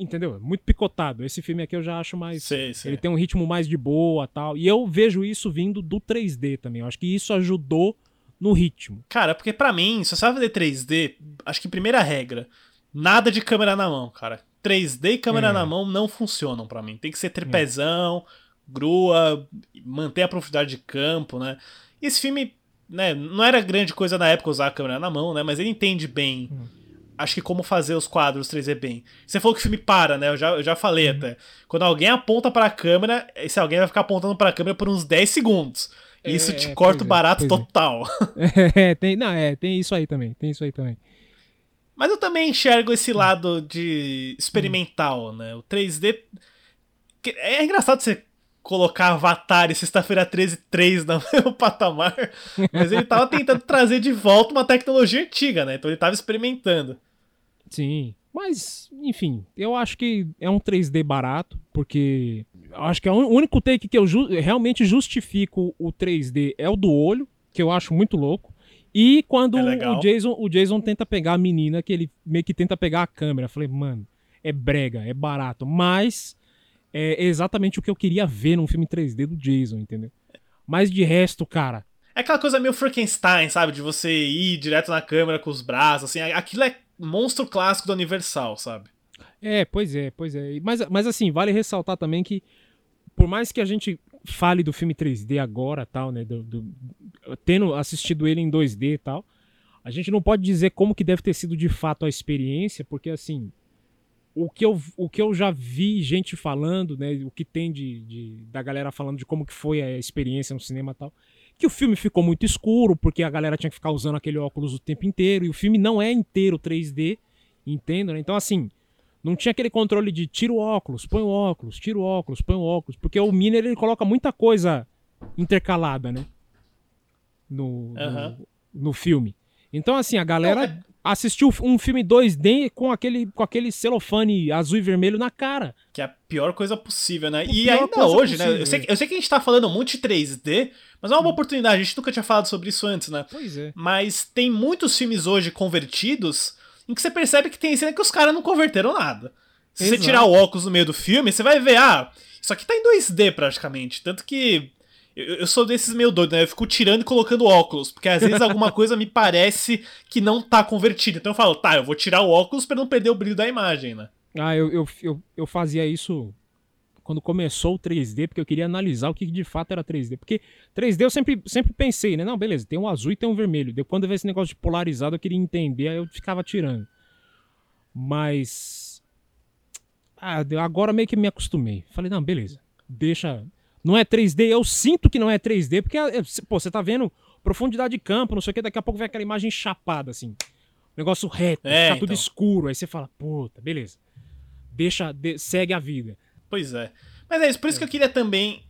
entendeu? Muito picotado. Esse filme aqui eu já acho mais. Sei, sei. Ele tem um ritmo mais de boa tal. E eu vejo isso vindo do 3D também. Eu acho que isso ajudou no ritmo. Cara, porque para mim, se você vai fazer 3D, acho que primeira regra, nada de câmera na mão, cara. 3D e câmera é. na mão não funcionam para mim. Tem que ser tripezão, é. grua, manter a profundidade de campo, né? E esse filme, né, não era grande coisa na época usar a câmera na mão, né? Mas ele entende bem. Hum acho que como fazer os quadros 3D bem. Você falou que o filme para, né? Eu já, eu já falei uhum. até. Quando alguém aponta para a câmera, esse alguém vai ficar apontando para a câmera por uns 10 segundos. É, isso te corta o é, barato é, total. É, tem, não, é, tem isso aí também, tem isso aí também. Mas eu também enxergo esse lado de experimental, né? O 3D é engraçado você colocar Avatar e Sexta-feira 13 3 no mesmo patamar, mas ele tava tentando trazer de volta uma tecnologia antiga, né? Então ele tava experimentando. Sim. Mas, enfim, eu acho que é um 3D barato, porque eu acho que é o único take que eu ju realmente justifico o 3D é o do olho, que eu acho muito louco. E quando é o, Jason, o Jason tenta pegar a menina, que ele meio que tenta pegar a câmera. Falei, mano, é brega, é barato. Mas é exatamente o que eu queria ver num filme 3D do Jason, entendeu? Mas de resto, cara, é aquela coisa meio Frankenstein, sabe? De você ir direto na câmera com os braços, assim. Aquilo é monstro clássico do Universal, sabe? É, pois é, pois é. Mas, mas assim, vale ressaltar também que, por mais que a gente fale do filme 3D agora, tal, né? Do, do, tendo assistido ele em 2D e tal, a gente não pode dizer como que deve ter sido de fato a experiência, porque assim, o que, eu, o que eu já vi gente falando, né? O que tem de, de da galera falando de como que foi a experiência no cinema tal que o filme ficou muito escuro, porque a galera tinha que ficar usando aquele óculos o tempo inteiro, e o filme não é inteiro 3D, entendo, né? Então, assim, não tinha aquele controle de tira o óculos, põe o óculos, tira o óculos, põe o óculos, porque o Miner ele coloca muita coisa intercalada, né? No, uhum. no, no, filme. Então, assim, a galera não, é assistiu um filme 2D com aquele, com aquele celofane azul e vermelho na cara. Que é a pior coisa possível, né? e ainda hoje, possível. né? Eu sei, eu sei que a gente tá falando muito de 3D, mas é uma boa oportunidade. A gente nunca tinha falado sobre isso antes, né? Pois é. Mas tem muitos filmes hoje convertidos em que você percebe que tem cena que os caras não converteram nada. Se Exato. você tirar o óculos no meio do filme, você vai ver, ah, isso aqui tá em 2D praticamente. Tanto que eu, eu sou desses meio doido, né? Eu fico tirando e colocando óculos, porque às vezes alguma coisa me parece que não tá convertida. Então eu falo, tá, eu vou tirar o óculos para não perder o brilho da imagem, né? Ah, eu, eu, eu, eu fazia isso quando começou o 3D, porque eu queria analisar o que de fato era 3D. Porque 3D eu sempre, sempre pensei, né? Não, beleza, tem um azul e tem um vermelho. Depois, quando eu vi esse negócio de polarizado, eu queria entender, aí eu ficava tirando. Mas. Ah, agora meio que me acostumei. Falei, não, beleza. Deixa não é 3D, eu sinto que não é 3D, porque, é, pô, você tá vendo profundidade de campo, não sei o que, daqui a pouco vem aquela imagem chapada, assim. Negócio reto, é, tá então. tudo escuro. Aí você fala, puta, beleza. Deixa, de, segue a vida. Pois é. Mas é isso, por isso que eu queria também.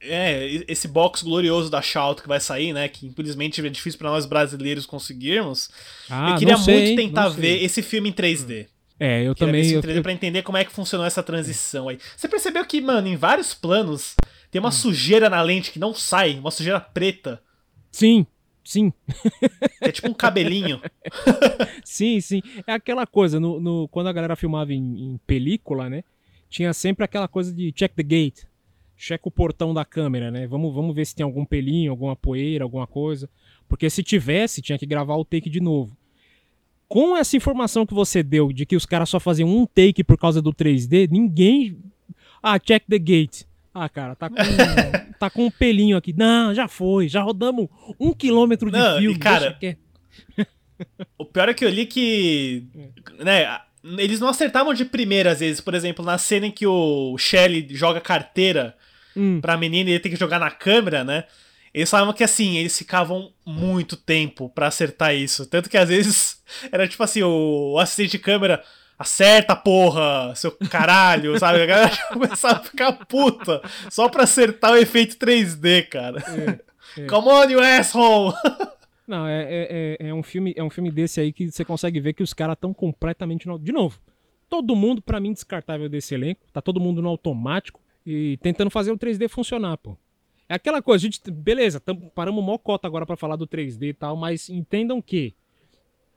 É, esse box glorioso da Shout que vai sair, né? Que infelizmente é difícil para nós brasileiros conseguirmos. Ah, eu queria sei, muito tentar ver esse filme em 3D. É, eu, também. Eu, eu... Pra entender como é que funcionou essa transição aí. Você percebeu que, mano, em vários planos tem uma hum. sujeira na lente que não sai, uma sujeira preta. Sim, sim. É tipo um cabelinho. sim, sim. É aquela coisa, no, no quando a galera filmava em, em, película, né? Tinha sempre aquela coisa de check the gate. Checa o portão da câmera, né? Vamos, vamos ver se tem algum pelinho, alguma poeira, alguma coisa. Porque se tivesse, tinha que gravar o take de novo. Com essa informação que você deu de que os caras só faziam um take por causa do 3D, ninguém. Ah, check the gate. Ah, cara, tá com, tá com um pelinho aqui. Não, já foi, já rodamos um quilômetro de Não, e, filme. cara, deixa quieto. O pior é que eu li que. Né, eles não acertavam de primeira, às vezes. Por exemplo, na cena em que o Shelly joga carteira Hum. pra menina e ele tem que jogar na câmera, né? Eles falavam que assim, eles ficavam muito tempo pra acertar isso. Tanto que às vezes era tipo assim, o assistente de câmera. Acerta, porra, seu caralho, sabe? A galera já começava a ficar puta só pra acertar o efeito 3D, cara. é. Come on, you asshole! Não, é, é, é, é um filme, é um filme desse aí que você consegue ver que os caras estão completamente no... De novo, todo mundo, pra mim, descartável desse elenco. Tá todo mundo no automático e tentando fazer o 3D funcionar, pô. É aquela coisa, a gente, beleza, tamo, paramos mó cota agora pra falar do 3D e tal, mas entendam que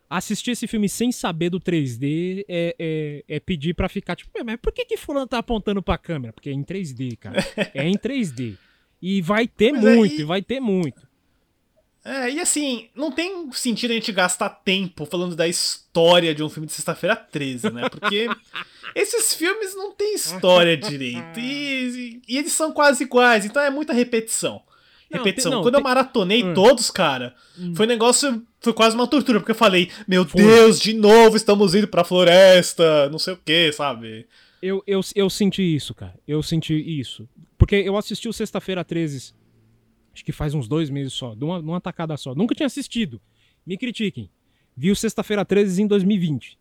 assistir esse filme sem saber do 3D é, é, é pedir pra ficar tipo, "Ué, mas por que que fulano tá apontando pra câmera? Porque é em 3D, cara. É em 3D. E vai ter Pois é, muito, e vai ter muito. É, e assim, não tem sentido a gente gastar tempo falando da história de um filme de sexta-feira 13, né? Porque esses filmes não têm história direito. E, e eles são quase iguais, então é muita repetição. Não, Repetição. tem- não, Quando eu tem- maratonei Hum. todos, cara, foi um negócio. Foi quase uma tortura, porque eu falei, meu Deus, de novo estamos indo pra floresta, não sei o que, sabe? Eu, eu, eu senti isso, cara. Eu senti isso. Porque eu assisti o Sexta-feira 13, acho que faz uns dois meses só, de uma, numa tacada só. Nunca tinha assistido. Me critiquem. Vi o Sexta-feira 13 em 2020.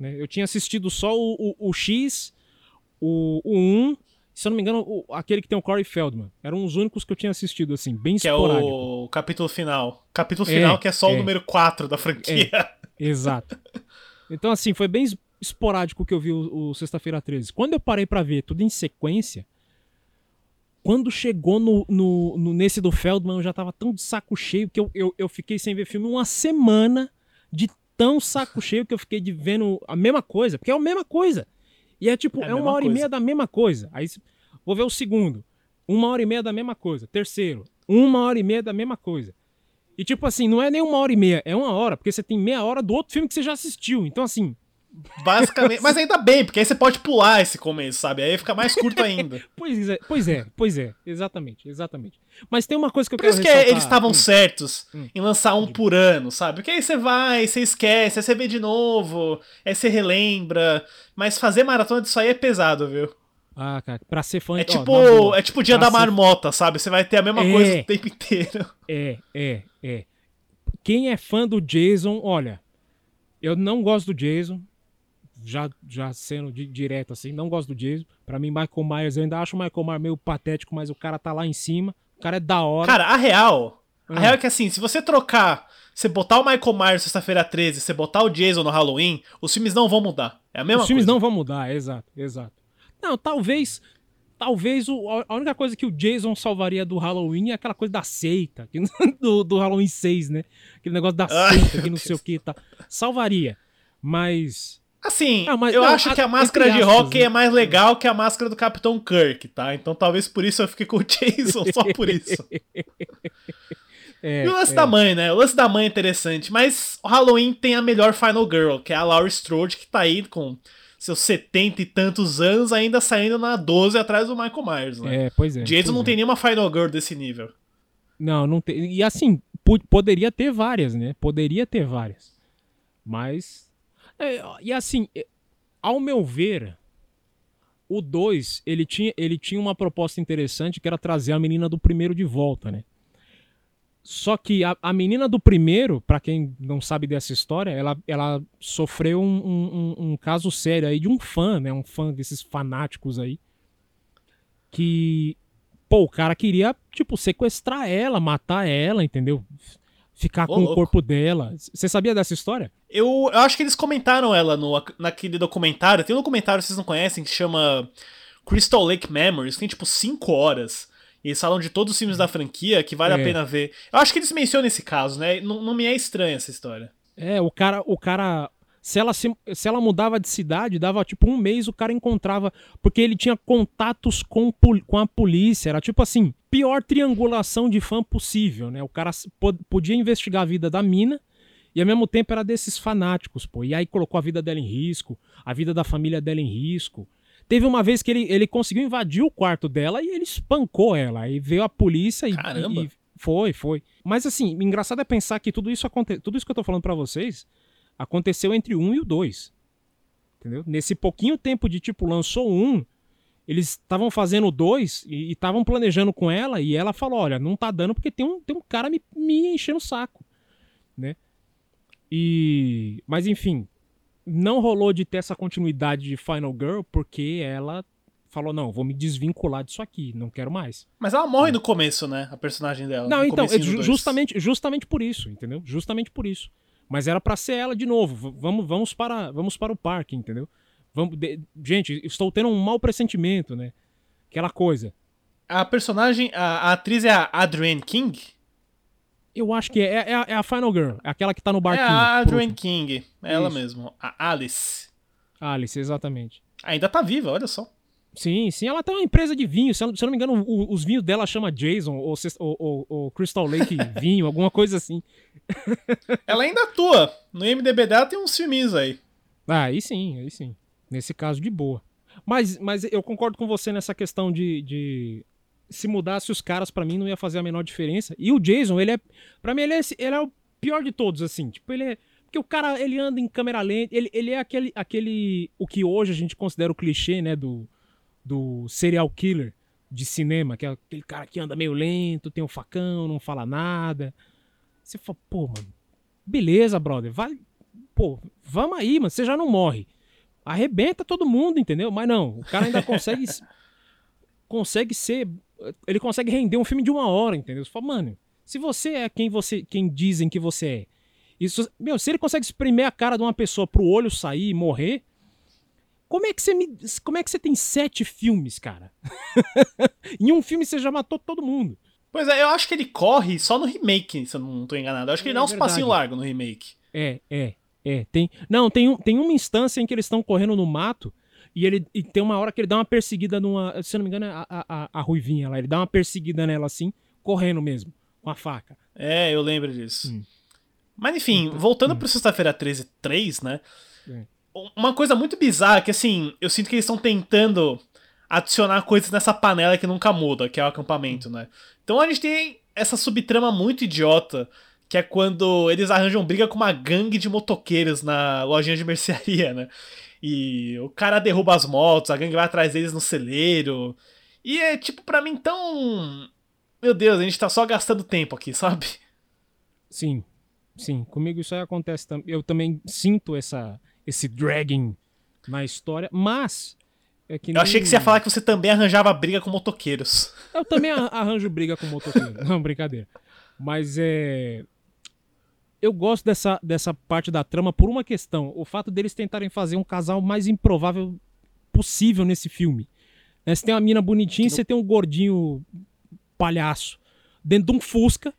né? Eu tinha assistido só o, o, o X, o, o 1, se eu não me engano, o- aquele que tem o Corey Feldman. Eram os únicos que eu tinha assistido, assim, bem Que é esporádico. o capítulo final. Capítulo É, final que é só o é. número 4 da franquia. Exato. Então, assim, foi bem es- esporádico que eu vi o, o Sexta-feira 13. Quando eu parei pra ver tudo em sequência, quando chegou no, no- no- nesse do Feldman, eu já tava tão de saco cheio que eu, eu, eu fiquei sem ver filme uma semana de tão saco cheio que eu fiquei de vendo a mesma coisa, porque é a mesma coisa. E é tipo, É é, uma hora e coisa. meia da mesma coisa. Aí vou ver o segundo, uma hora e meia da mesma coisa. Terceiro, uma hora e meia da mesma coisa. E tipo assim, não é nem uma hora e meia, é uma hora, porque você tem meia hora do outro filme que você já assistiu. Então assim, Basicamente. Mas ainda bem, porque aí você pode pular esse começo, sabe? Aí fica mais curto ainda. pois é, pois é, pois é, exatamente, exatamente. Mas tem uma coisa que eu Por quero isso que ressaltar. eles estavam Hum. certos Hum. em lançar um por ano, sabe? Porque aí você vai, você esquece, aí você vê de novo, aí você relembra. Mas fazer maratona disso aí é pesado, viu? Ah, cara, pra ser fã... É ó, tipo, boa, é tipo o dia pra da ser- marmota, sabe? Você vai ter a mesma É. coisa o tempo inteiro. É, é, é. Quem é fã do Jason, olha, eu não gosto do Jason, já, já sendo di- direto assim, não gosto do Jason. Pra mim, Michael Myers, eu ainda acho o Michael Myers meio patético, mas o cara tá lá em cima, o cara é da hora. Cara, a real. A Ah. real é que assim, se você trocar, você botar o Michael Myers sexta-feira 13, você botar o Jason no Halloween, os filmes não vão mudar. É a mesma Os filmes coisa. não vão mudar, exato, exato. Não, talvez. Talvez o, a única coisa que o Jason salvaria do Halloween é aquela coisa da seita, que- do, do Halloween 6, né? Aquele negócio da Ai, seita, que meu não sei o que tá. Salvaria. Mas. Assim, Ah, eu não, acho a- que a máscara de aspas, hockey né? é mais legal que a máscara do Capitão Kirk, tá? Então talvez por isso eu fique com o Jason, só por isso. É, e o lance é. da mãe, né? O lance da mãe é interessante, mas o Halloween tem a melhor Final Girl, que é a Laurie Strode, que tá aí com seus 70 e tantos anos, ainda saindo na 12 atrás do Michael Myers, né? É, pois é. Jason pois não é. tem nenhuma Final Girl desse nível. Não, não tem. E assim, poderia ter várias, né? Poderia ter várias. Mas. É, e assim, é, ao meu ver, o 2, ele tinha, ele tinha uma proposta interessante que era trazer a menina do primeiro de volta, né? Só que a, a menina do primeiro, pra quem não sabe dessa história, ela, ela sofreu um- um- um caso sério aí de um fã, né? Um fã desses fanáticos aí. Que pô, o cara queria, tipo, sequestrar ela, matar ela, entendeu? Ficar Ô, com o louco. corpo dela. Você sabia dessa história? Eu, eu acho que eles comentaram ela no, naquele documentário. Tem um documentário que vocês não conhecem que chama Crystal Lake Memories. Tem tipo 5 horas. E eles falam de todos os filmes da franquia que vale É. a pena ver. Eu acho que eles mencionam esse caso, né? Não, não me é estranha essa história. É, o cara, o cara, se ela se, se ela mudava de cidade, dava tipo um mês o cara encontrava, porque ele tinha contatos com, com a polícia, era tipo assim, pior triangulação de fã possível, né? O cara podia investigar a vida da mina e ao mesmo tempo era desses fanáticos, pô. E aí colocou a vida dela em risco, a vida da família dela em risco. Teve uma vez que ele, ele conseguiu invadir o quarto dela e ele espancou ela. Aí veio a polícia e. Caramba. e- foi, foi. Mas assim, engraçado é pensar que tudo isso aconte... tudo isso que eu tô falando pra vocês aconteceu entre o 1 e o 2. Entendeu? Nesse pouquinho tempo de tipo, lançou 1, eles estavam fazendo 2 e estavam planejando com ela e ela falou: olha, não tá dando porque tem um, tem um cara me, me enchendo o saco. Né? E. Mas enfim, não rolou de ter essa continuidade de Final Girl porque ela falou: não, vou me desvincular disso aqui, não quero mais. Mas ela morre no começo, né? A personagem dela. Não, então, dois. justamente, justamente por isso, entendeu? Justamente por isso. Mas era pra ser ela de novo. Vamos, vamos para, vamos para o parque, entendeu? Vamos, de- gente, estou tendo um mau pressentimento, né? Aquela coisa. A personagem, a, a atriz é a Adrienne King? Eu acho que é, é, a- é a Final Girl, é aquela que tá no É barquinho. a por Adrienne último. King. É ela Isso. mesmo. A Alice. Alice, exatamente. Ainda tá viva, olha só. Sim, sim, ela tem uma empresa de vinho. Se eu, não- me engano, os vinhos dela chama Jason ou, ou- ou- Crystal Lake Vinho, alguma coisa assim. Ela ainda atua. No IMDB dela tem uns filminhos aí. Ah, aí sim, aí sim. Nesse caso, de boa. Mas, mas eu concordo com você nessa questão de, de se mudasse os caras, pra mim não ia fazer a menor diferença. E o Jason, ele é. Pra mim, ele é, ele é o pior de todos, assim. Tipo, ele é. Porque o cara, ele anda em câmera lenta, ele, ele é aquele, aquele. O que hoje a gente considera o clichê, né? Do, do serial killer de cinema, que é aquele cara que anda meio lento, tem um facão, não fala nada. Você fala, pô, mano, beleza, brother, vai. Pô, vamos aí, mano, você já não morre. Arrebenta todo mundo, entendeu? Mas não, o cara ainda consegue. consegue ser. Ele consegue render um filme de uma hora, entendeu? Você fala, mano, se você é quem você quem dizem que você é. Isso, meu, se ele consegue espremer a cara de uma pessoa pro olho sair e morrer, como é que você me, como é que você tem sete filmes, cara? em um filme você já matou todo mundo. Pois é, eu acho que ele corre só no remake, se eu não tô enganado. Eu acho que ele É dá uns verdade. passinhos largos no remake. É, é, é. Tem, não, tem, um, tem uma instância em que eles estão correndo no mato e ele e tem uma hora que ele dá uma perseguida numa. Se eu não me engano, é a, a, a, Ruivinha lá. Ele dá uma perseguida nela assim, correndo mesmo, com a faca. É, eu lembro disso. Hum. Mas enfim, voltando pro Sexta-feira 13 3, né? É. Uma coisa muito bizarra que, assim, eu sinto que eles estão tentando adicionar coisas nessa panela que nunca muda, que é o acampamento, né? Então a gente tem essa subtrama muito idiota, que é quando eles arranjam briga com uma gangue de motoqueiros na lojinha de mercearia, né? E o cara derruba as motos, a gangue vai atrás deles no celeiro. E é tipo, pra mim, tão. Meu Deus, a gente tá só gastando tempo aqui, sabe? Sim, sim. Comigo isso aí acontece também. Eu também sinto essa, esse dragging na história, mas. É que Eu achei que você ia nem- falar que você também arranjava briga com motoqueiros. Eu também arran- arranjo briga com motoqueiro. Não, brincadeira. Mas é. Eu gosto dessa, dessa parte da trama por uma questão. O fato deles tentarem fazer um casal mais improvável possível nesse filme. Né, Você tem uma mina bonitinha e você tem um gordinho palhaço dentro de um Fusca.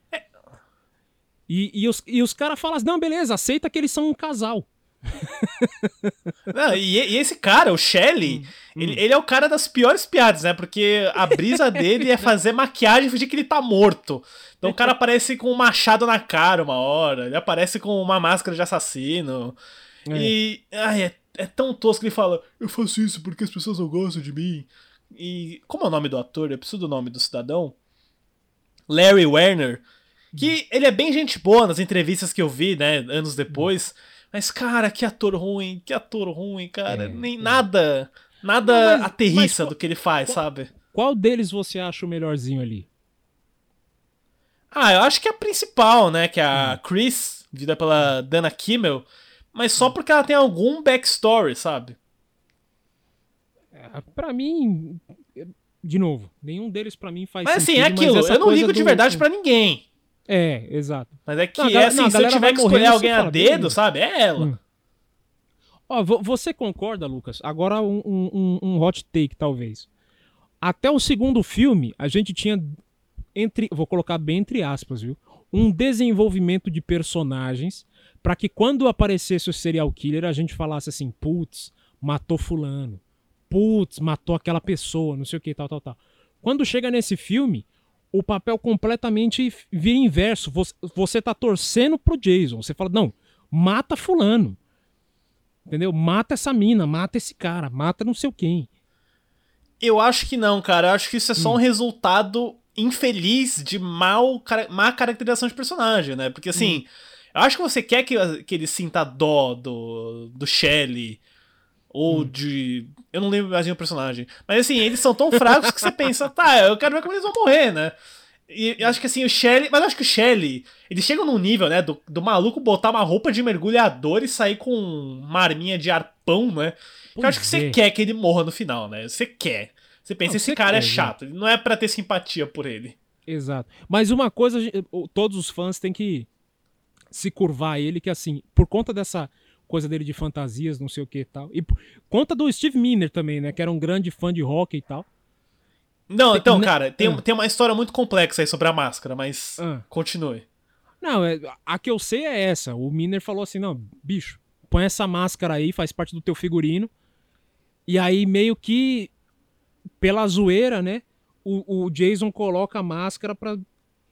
E, e os, e os caras falam assim: não, beleza, aceita que eles são um casal. Não, e, e esse cara, o Shelley, Hum, ele, ele é o cara das piores piadas, né? Porque a brisa dele é fazer maquiagem e fingir que ele tá morto. Então o cara aparece com um machado na cara uma hora, ele aparece com uma máscara de assassino. É. E. Ai, é, é tão tosco que ele fala: Eu faço isso porque as pessoas não gostam de mim. E. Como é o nome do ator? Eu preciso do nome do cidadão. Larry Werner. Que ele é bem gente boa nas entrevistas que eu vi, né? Anos depois. Mas, cara, que ator ruim, que ator ruim, cara. É, Nem é. nada. Nada Não, mas- aterrissa mas- do que ele faz, sabe? Qual deles você acha o melhorzinho ali? Ah, eu acho que é a principal, né? Que é Hum. a Chris, vida pela Dana Kimmel. Mas só porque ela tem algum backstory, sabe? É, Pra mim, de novo, nenhum deles pra mim faz Mas assim, sentido. é aquilo. essa Eu não ligo de do- verdade pra ninguém. É, exato. Mas é que, Não, é assim, não, se eu tiver que escolher alguém a dedo, sabe? É ela. Hum. Ó, vo- você concorda, Lucas? Agora um, um- um- hot take, talvez. Até o segundo filme, a gente tinha, entre, vou colocar bem entre aspas, viu? Um desenvolvimento de personagens pra que quando aparecesse o serial killer, a gente falasse assim, putz, matou fulano. Putz, matou aquela pessoa, não sei o que, tal, tal, tal. Quando chega nesse filme, o papel completamente vira inverso. Você, você tá torcendo pro Jason. Você fala, não, mata fulano. Entendeu? Mata essa mina, mata esse cara, mata não sei o quem. Eu acho que não, cara. Eu acho que isso é só um resultado infeliz de mal, má caracterização de personagem, né? Porque assim, eu acho que você quer que, que ele sinta dó do, do Shelley ou de. Eu não lembro mais nenhum personagem. Mas assim, eles são tão fracos que você pensa, tá, eu quero ver como eles vão morrer, né? E eu acho que assim, o Shelley. Mas eu acho que o Shelley. Eles chegam num nível, né? Do, do maluco botar uma roupa de mergulhador e sair com uma arminha de arpão, né? Que eu acho que você é. quer que ele morra no final, né? Você quer. Você pensa, Não, esse cara é quer, né? chato. Não é pra ter simpatia por ele. Exato. Mas uma coisa, o- todos os fãs têm que se curvar a ele, que assim, por conta dessa coisa dele de fantasias, não sei o que e tal. E conta do Steve Miner também, né? Que era um grande fã de rock e tal. Não, então, cara, tem, Ah. tem uma história muito complexa aí sobre a máscara, mas Ah. continue. Não, é- a que eu sei é essa. O Miner falou assim: não, bicho, põe essa máscara aí, faz parte do teu figurino. E aí, meio que, pela zoeira, né? O, o Jason coloca a máscara pra,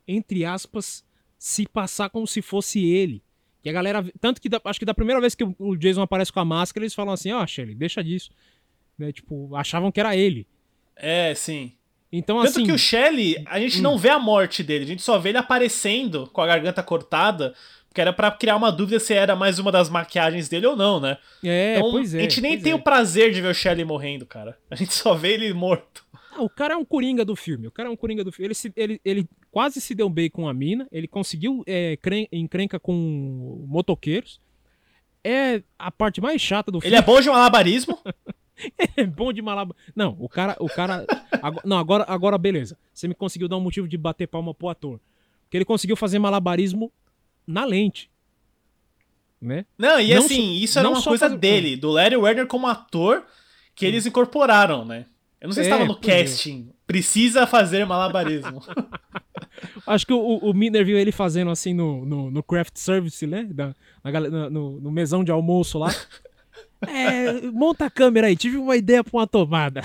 entre aspas, se passar como se fosse ele. E a galera. Tanto que da- acho que da primeira vez que o- Jason aparece com a máscara, eles falam assim: ó, Shelly, deixa disso. Né, tipo, achavam que era ele. É, sim. Então, Tanto assim. que o Shelley, a gente não vê a morte dele, a gente só vê ele aparecendo com a garganta cortada, porque era pra criar uma dúvida se era mais uma das maquiagens dele ou não, né? É, Então, pois é. a gente nem tem é. o prazer de ver o Shelley morrendo, cara. A gente só vê ele morto. Ah, o cara é um coringa do filme. O cara é um coringa do filme. Ele, se- ele, ele quase se deu bem com a mina. Ele conseguiu é, cren- encrenca com motoqueiros. É a parte mais chata do Ele filme. é bom de malabarismo. é bom de malaba. Não, o cara. O cara ago- não, agora, agora beleza. Você me conseguiu dar um motivo de bater palma pro ator. Porque ele conseguiu fazer malabarismo na lente. Né? Não, e Não assim, só- isso era uma coisa fazer- dele, do Larry Werner como ator, que eles incorporaram, né? Eu não sei se É, estava no é. casting. Precisa fazer malabarismo. Acho que o, o Miner viu ele fazendo assim no, no, no craft service, né? Da, na no, no mesão de almoço lá. É, monta a câmera aí, tive uma ideia pra uma tomada.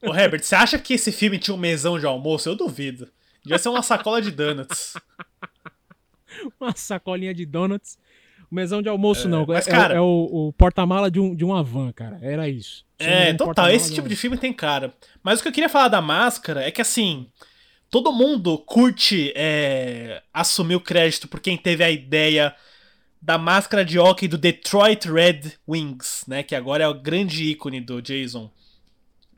Ô, Herbert, você acha que esse filme tinha um mesão de almoço? Eu duvido. Devia ser uma sacola de donuts. uma sacolinha de donuts. O mesão de almoço não, mas, é, cara- é o, o porta-mala de, um, de uma van, cara. Era isso. Tinha É, um total. Esse tipo de filme tem cara. Mas o que eu queria falar da máscara é que, assim, todo mundo curte é, assumir o crédito por quem teve a ideia da máscara de hockey do Detroit Red Wings, né? Que agora é o grande ícone do Jason.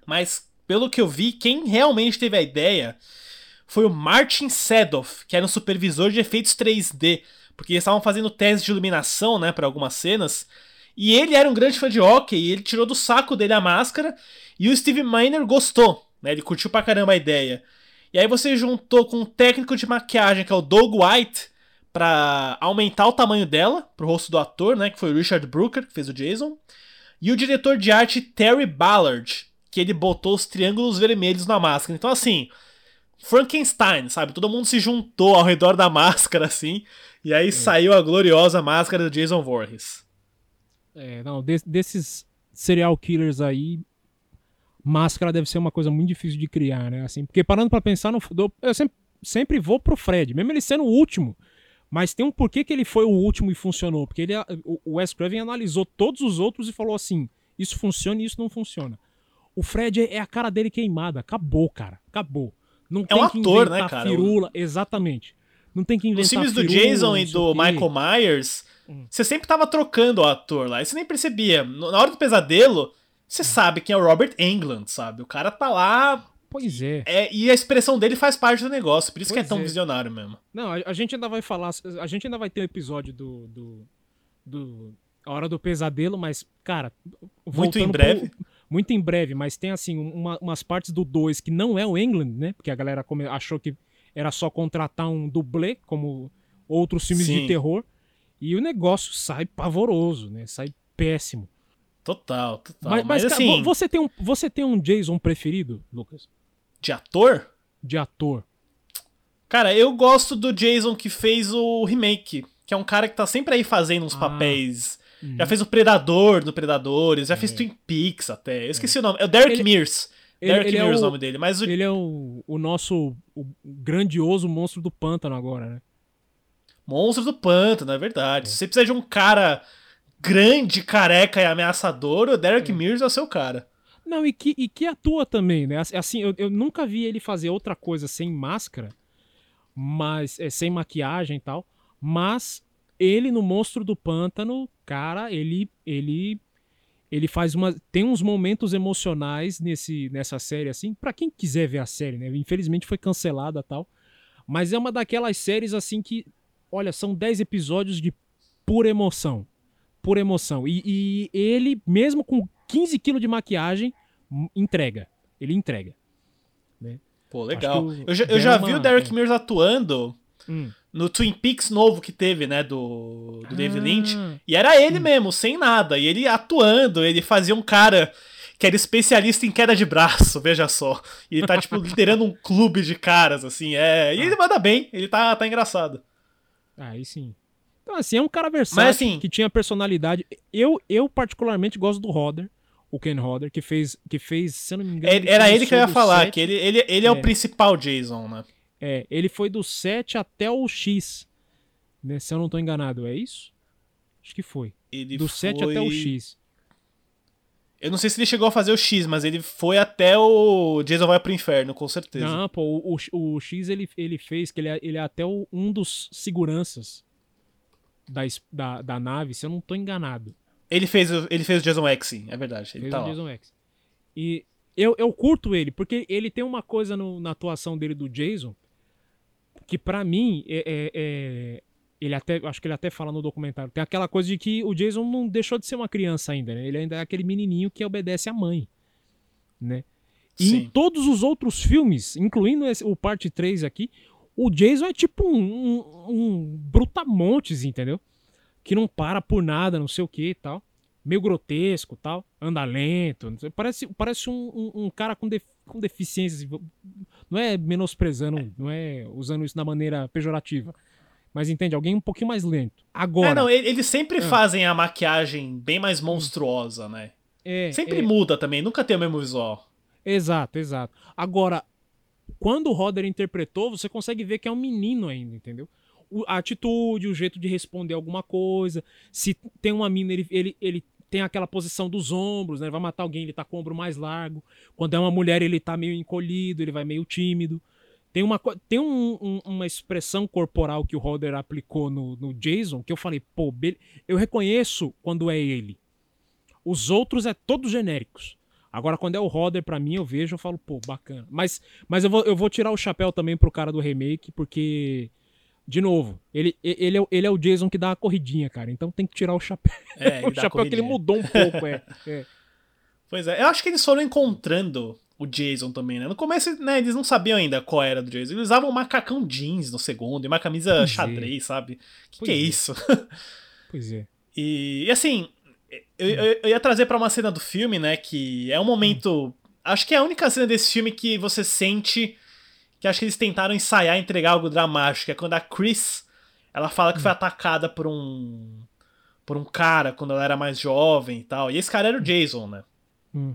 Mas, pelo que eu vi, quem realmente teve a ideia foi o Martin Sedoff, que era um supervisor de efeitos 3D, porque eles estavam fazendo testes de iluminação, né, para algumas cenas. E ele era um grande fã de hockey, e ele tirou do saco dele a máscara, e o Steve Miner gostou, né? Ele curtiu pra caramba a ideia. E aí você juntou com um técnico de maquiagem, que é o Doug White, pra aumentar o tamanho dela, pro rosto do ator, né, que foi o Richard Brooker, que fez o Jason. E o diretor de arte Terry Ballard, que ele botou os triângulos vermelhos na máscara. Então assim, Frankenstein, sabe? Todo mundo se juntou ao redor da máscara, assim. E aí saiu a gloriosa máscara do Jason Voorhees. É, não, des- desses serial killers aí, máscara deve ser uma coisa muito difícil de criar, né? Assim, porque parando pra pensar, no, eu sempre, sempre vou pro Fred, mesmo ele sendo o último. Mas tem um porquê que ele foi o último e funcionou. Porque ele, o Wes Craven analisou todos os outros e falou assim: isso funciona e isso não funciona. O Fred é é a cara dele queimada. Acabou, cara. Acabou. Não É um ator, né, cara? Firula. Exatamente. Não tem que inventar Nos filmes do firula, Jason e do. Michael Myers, você sempre tava trocando o ator lá. E você nem percebia. Na hora do pesadelo, você sabe quem é o Robert Englund, sabe? O cara tá lá. Pois é. é, e a expressão dele faz parte do negócio. Por isso que é Pois tão é. visionário mesmo. Não, a, a gente ainda vai falar. A gente ainda vai ter um episódio do. do, do A Hora do Pesadelo, mas, cara. Muito em breve. pro- muito em breve, mas tem, assim, uma- umas partes do 2 que não é o England, né? Porque a galera achou que era só contratar um dublê, como outros filmes Sim. de terror. E o negócio sai pavoroso, né? Sai péssimo. Total, total. mas, Mas, mas, cara, assim, vo- você, tem um, você tem um Jason preferido, Lucas? de ator, De ator? cara, eu gosto do Jason que fez o remake. Que é um cara que tá sempre aí fazendo uns Ah. papéis. Uhum. Já fez o Predador do Predadores, já fez Twin Peaks até. Eu esqueci o nome. É o Derek Ele- Mears. ele- Derek ele é Mears é o o- nome dele. Mas o Ele é o, o nosso o grandioso monstro do pântano agora, né? Monstro do Pântano, é verdade. Se você precisa de um cara grande, careca e ameaçador, o Derek Mears é o seu cara. Não, e que, e que atua também, né? Assim, eu, eu nunca vi ele fazer outra coisa sem máscara, mas é, sem maquiagem e tal. Mas ele no Monstro do Pântano, cara, ele ele ele faz uma tem uns momentos emocionais nesse nessa série assim, para quem quiser ver a série, né? Infelizmente foi cancelada tal, mas é uma daquelas séries assim que, olha, são 10 episódios de pura emoção. Pura emoção. E, e ele, mesmo com 15 quilos de maquiagem, entrega. Ele entrega. Né? Pô, legal. Eu já, eu já vi o Derek é. Mears atuando hum. no Twin Peaks novo que teve, né? Do, do ah. David Lynch. E era ele hum. mesmo, sem nada. E ele atuando, ele fazia um cara que era especialista em queda de braço, veja só. E ele tá, tipo, liderando um clube de caras, assim. É. E ele ah. manda bem, ele tá, tá engraçado. Aí sim. Então, assim, é um cara versátil assim, que tinha personalidade. Eu, eu particularmente gosto do Roder, o Ken Roder, que fez, que fez, se eu não me engano. Ele era ele que eu ia falar, 7. que ele, ele, ele é, é, o principal Jason, né? É, ele foi do 7 até o X. Né, se eu não tô enganado, é isso? Acho que foi. Ele do foi... 7 até o X. Eu não sei se ele chegou a fazer o X, mas ele foi até o Jason vai pro inferno, com certeza. Não, pô, o, o, o X ele, ele fez, que ele é, ele é até o, um dos seguranças da, da, da nave, se eu não tô enganado. Ele fez, ele fez o Jason X, é verdade. Ele fez tá o Jason X. E eu, eu curto ele, porque ele tem uma coisa no, na atuação dele do Jason que para mim é, é, é, ele até acho que ele até fala no documentário tem aquela coisa de que o Jason não deixou de ser uma criança ainda né? ele ainda é aquele menininho que obedece à mãe né e Sim. em todos os outros filmes incluindo esse, o parte 3 aqui o Jason é tipo um, um, um brutamontes, entendeu? Que não para por nada, não sei o que e tal. Meio grotesco tal. Anda lento. Parece, parece um, um, um cara com, def, com deficiência. Assim, não é menosprezando, não é usando isso da maneira pejorativa. Mas entende? Alguém um pouquinho mais lento. Agora. É, não, eles sempre é. fazem a maquiagem bem mais monstruosa, né? É, sempre é. muda também, nunca tem o mesmo visual. Exato, exato. Agora, quando o Roder interpretou, você consegue ver que é um menino ainda, entendeu? A atitude, o jeito de responder alguma coisa. Se tem uma mina, ele, ele, ele tem aquela posição dos ombros, né? Ele vai matar alguém, ele tá com o ombro mais largo. Quando é uma mulher, ele tá meio encolhido, ele vai meio tímido. Tem uma, tem um, um, uma expressão corporal que o Roder aplicou no, no Jason que eu falei, pô, eu reconheço quando é ele. Os outros é todos genéricos. Agora, quando é o Roder, para mim, eu vejo, eu falo, pô, bacana. Mas, mas eu, vou, eu vou tirar o chapéu também pro cara do remake, porque, de novo, ele, ele, é, ele é o Jason que dá a corridinha, cara. Então tem que tirar o chapéu. É, o chapéu que ele mudou um pouco, é, é. Pois é, eu acho que eles foram encontrando o Jason também, né? No começo, né, eles não sabiam ainda qual era do Jason. Eles usavam um macacão jeans no segundo e uma camisa pois é. xadrez, é. sabe? Que que é, é isso? Pois é. E, e assim, eu, eu, eu ia trazer para uma cena do filme, né? Que é um momento. Hum. Acho que é a única cena desse filme que você sente que acho que eles tentaram ensaiar entregar algo dramático. É quando a Chris ela fala que hum. foi atacada por um. por um cara quando ela era mais jovem e tal. E esse cara era o Jason, né? Hum.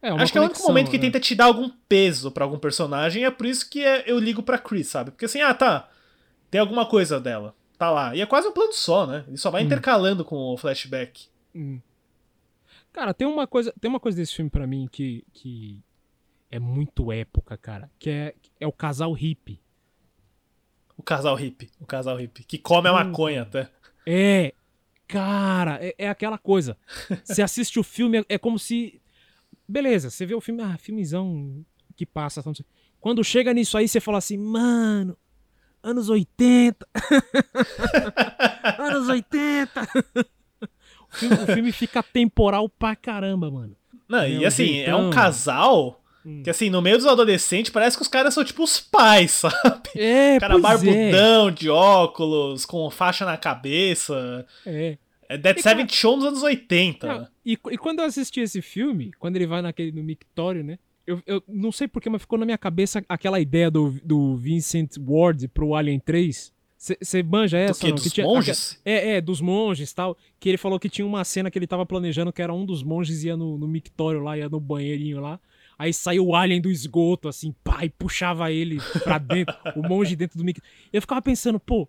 É, Acho que é o único momento que né? tenta te dar algum peso para algum personagem, é por isso que é, eu ligo pra Chris, sabe? Porque assim, ah, tá. Tem alguma coisa dela tá lá. E é quase um plano só, né? Ele só vai hum. intercalando com o flashback. Hum. Cara, tem uma coisa, tem uma coisa desse filme para mim que, que é muito época, cara, que é, é o casal hippie. O casal hippie, o casal hippie, que come a maconha até. É, cara, é, é aquela coisa. Você assiste o filme, é, é, como se. Beleza, você vê o filme, ah, filmezão que passa. Quando chega nisso aí, você fala assim, mano, anos 80. anos 80. o, filme, o filme fica temporal pra caramba, mano. Não, e assim, jeitão. é um casal hum. que assim, no meio dos adolescentes, parece que os caras são tipo os pais, sabe? É, cara barbudão, é. de óculos, com faixa na cabeça. É. É Dead e Seventh cara... Show nos anos 80. Não, e, e, quando eu assisti esse filme, quando ele vai naquele no mictório, né? Eu, eu não sei porque, mas ficou na minha cabeça aquela ideia do, do Vincent Ward pro Alien 3. Você manja essa? Do que, dos tinha, monges? É, é, dos monges tal. Que ele falou que tinha uma cena que ele tava planejando que era um dos monges ia no, no mictório lá, ia no banheirinho lá. Aí saiu o alien do esgoto, assim, pá, e puxava ele pra dentro, o monge dentro do mictório. Eu ficava pensando, pô, o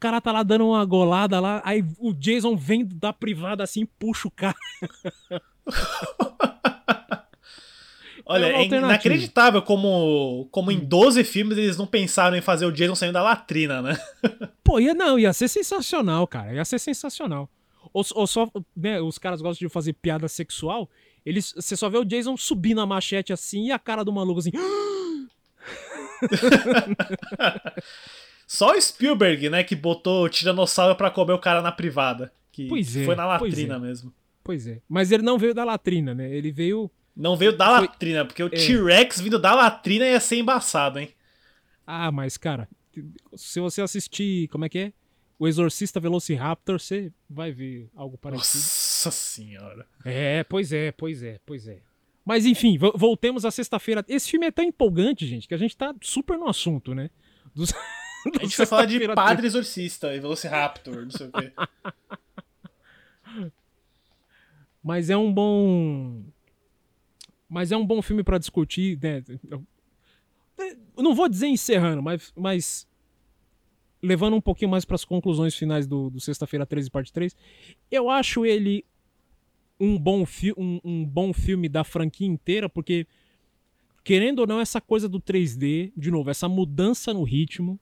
cara tá lá dando uma golada lá, aí o Jason vem da privada assim, puxa o cara. Olha, É é, inacreditável como, como em 12 filmes eles não pensaram em fazer o Jason saindo da latrina, né? Pô, ia, não, ia ser sensacional, cara. Ia ser sensacional. Ou, ou só, né, os caras gostam de fazer piada sexual. Eles, você só vê o Jason subindo a machete assim e a cara do maluco assim. Só o Spielberg, né, que botou o Tiranossauro pra comer o cara na privada. Que Pois é, foi na pois latrina é. mesmo. Pois é. Mas ele não veio da latrina, né? Ele veio. Não veio da Foi- latrina, porque o é. T-Rex vindo da latrina ia ser embaçado, hein? Ah, mas, cara, se você assistir. Como é que é? O Exorcista Velociraptor, você vai ver algo parecido. Nossa senhora. É, pois é, pois é, pois é. Mas enfim, vo- voltemos à sexta-feira. Esse filme é tão empolgante, gente, que a gente tá super no assunto, né? Dos- A gente vai falar de Padre Exorcista e Velociraptor, não sei o quê. Mas é um bom. Mas é um bom filme pra discutir, né? Eu não vou dizer encerrando, mas, mas levando um pouquinho mais pras conclusões finais do, do Sexta-feira 13, parte 3, eu acho ele um bom, fi um, um bom filme da franquia inteira, porque, querendo ou não, essa coisa do 3D, de novo, essa mudança no ritmo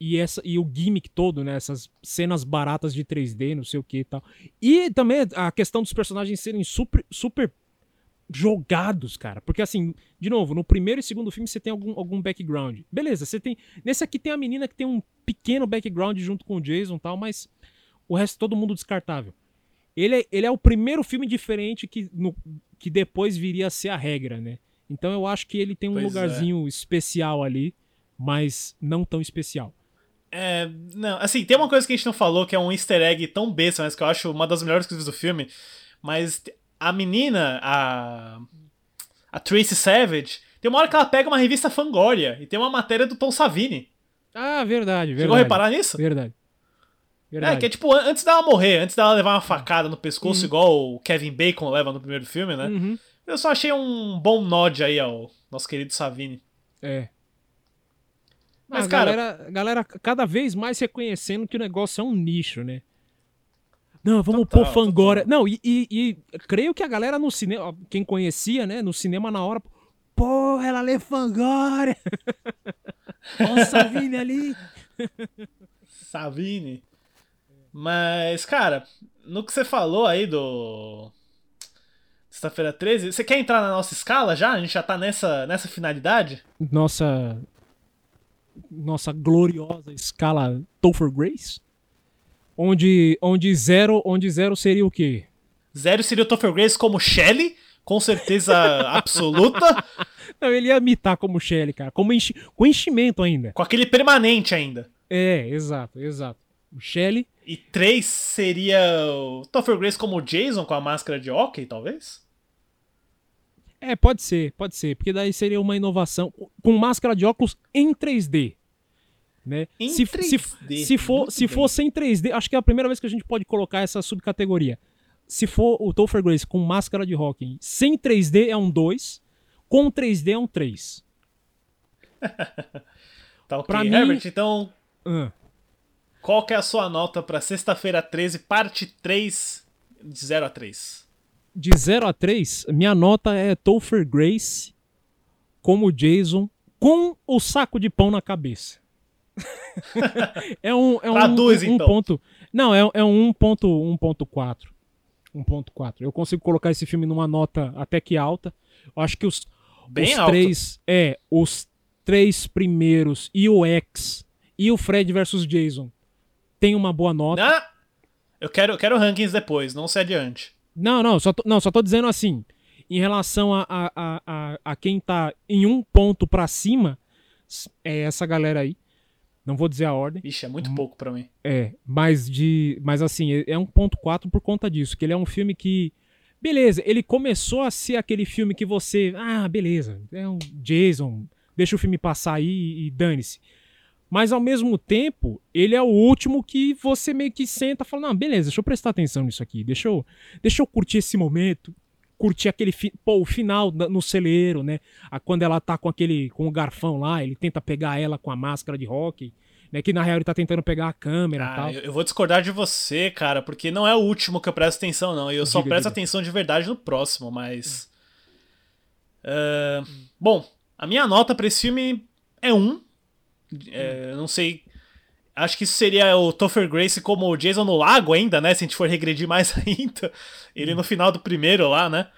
e, essa, e o gimmick todo, né? Essas cenas baratas de 3D, não sei o que e tal. E também a questão dos personagens serem super, super jogados, cara. Porque assim, de novo, no primeiro e segundo filme você tem algum, algum background. Beleza, você tem. Nesse aqui tem a menina que tem um pequeno background junto com o Jason e tal, mas o resto todo mundo descartável. Ele é, ele é o primeiro filme diferente que, no- que depois viria a ser a regra, né? Então eu acho que ele tem um Pois é. lugarzinho especial ali, mas não tão especial. É, não, assim, tem uma coisa que a gente não falou, que é um easter egg tão besta, mas que eu acho uma das melhores coisas do filme. Mas a menina, a. A Tracy Savage, tem uma hora que ela pega uma revista Fangoria e tem uma matéria do Tom Savini. Ah, verdade, verdade. Chegou a reparar nisso? Verdade. É, Verdade. que é tipo, an- antes dela morrer, antes dela levar uma facada no Uhum. pescoço, igual o Kevin Bacon leva no primeiro filme, né? Uhum. Eu só achei um bom nod aí ao nosso querido Savini. É. Mas, a cara- galera, a galera cada vez mais reconhecendo que o negócio é um nicho, né? Não, vamos Total, pôr Fangora. Não, e, e- e creio que a galera no cinema, quem conhecia, né, no cinema na hora, pô, ela lê Fangora. Olha o Savini ali. Savini. Mas, cara, no que você falou aí do. Sexta-feira 13, você quer entrar na nossa escala já? A gente já tá nessa, nessa finalidade? Nossa nossa gloriosa escala Topher Grace, onde onde zero, onde zero seria o quê? Zero seria o Topher Grace como Shelley, com certeza absoluta, Não, ele ia imitar como Shelley, cara, como enchi, com enchimento ainda. com aquele permanente ainda. É, exato, exato. O Shelley E 3 seria o Topher Grace como Jason com a máscara de hockey, talvez? É, pode ser, pode ser, porque daí seria uma inovação com máscara de óculos em 3D, né? Se, 3D, se, se for, se bem. for sem 3D, acho que é a primeira vez que a gente pode colocar essa subcategoria. Se for o Topher Grace com máscara de hockey sem 3D é um 2, com 3D é um 3. Tá ok. Pra mim- Herbert, então, Ah, qual que é a sua nota pra sexta-feira 13, parte 3, de 0 a 3? de 0 a 3, minha nota é Topher Grace como Jason com o saco de pão na cabeça. é um, é um, Traduz, um então. ponto. Não, é, é um 1.4. 1.4. Eu consigo colocar esse filme numa nota até que alta. Eu acho que os, Bem os alto. três. É, os três primeiros e o X e o Fred versus Jason tem uma boa nota. Ah, eu quero, eu quero rankings depois, não se adiante. Não, não, só tô, não, só tô dizendo assim. Em relação a, a, a, a, quem tá em um ponto pra cima, é essa galera aí. Não vou dizer a ordem. Ixi, é muito pouco pra mim. É, mas de. Mas assim, é é um ponto 4 por conta disso. Que ele é um filme que. Beleza, ele começou a ser aquele filme que você. Ah, beleza. É um Jason. Deixa o filme passar aí e dane-se. Mas ao mesmo tempo, ele é o último que você meio que senta e fala: Não, beleza, deixa eu prestar atenção nisso aqui. Deixa eu, deixa eu curtir esse momento. Curtir aquele. Fi... Pô, o final no celeiro, né? A, quando ela tá com aquele. com o garfão lá, ele tenta pegar ela com a máscara de hockey. Né, que na real ele tá tentando pegar a câmera e Ah, tal. eu, eu vou discordar de você, cara, porque não é o último que eu presto atenção, não. Eu só Diga, presto diga. atenção de verdade no próximo, mas. Uh, bom, a minha nota pra esse filme é um. É, não sei. Acho que isso seria o Topher Grace como o Jason no lago ainda, né? Se a gente for regredir mais ainda. Ele no final do primeiro lá, né?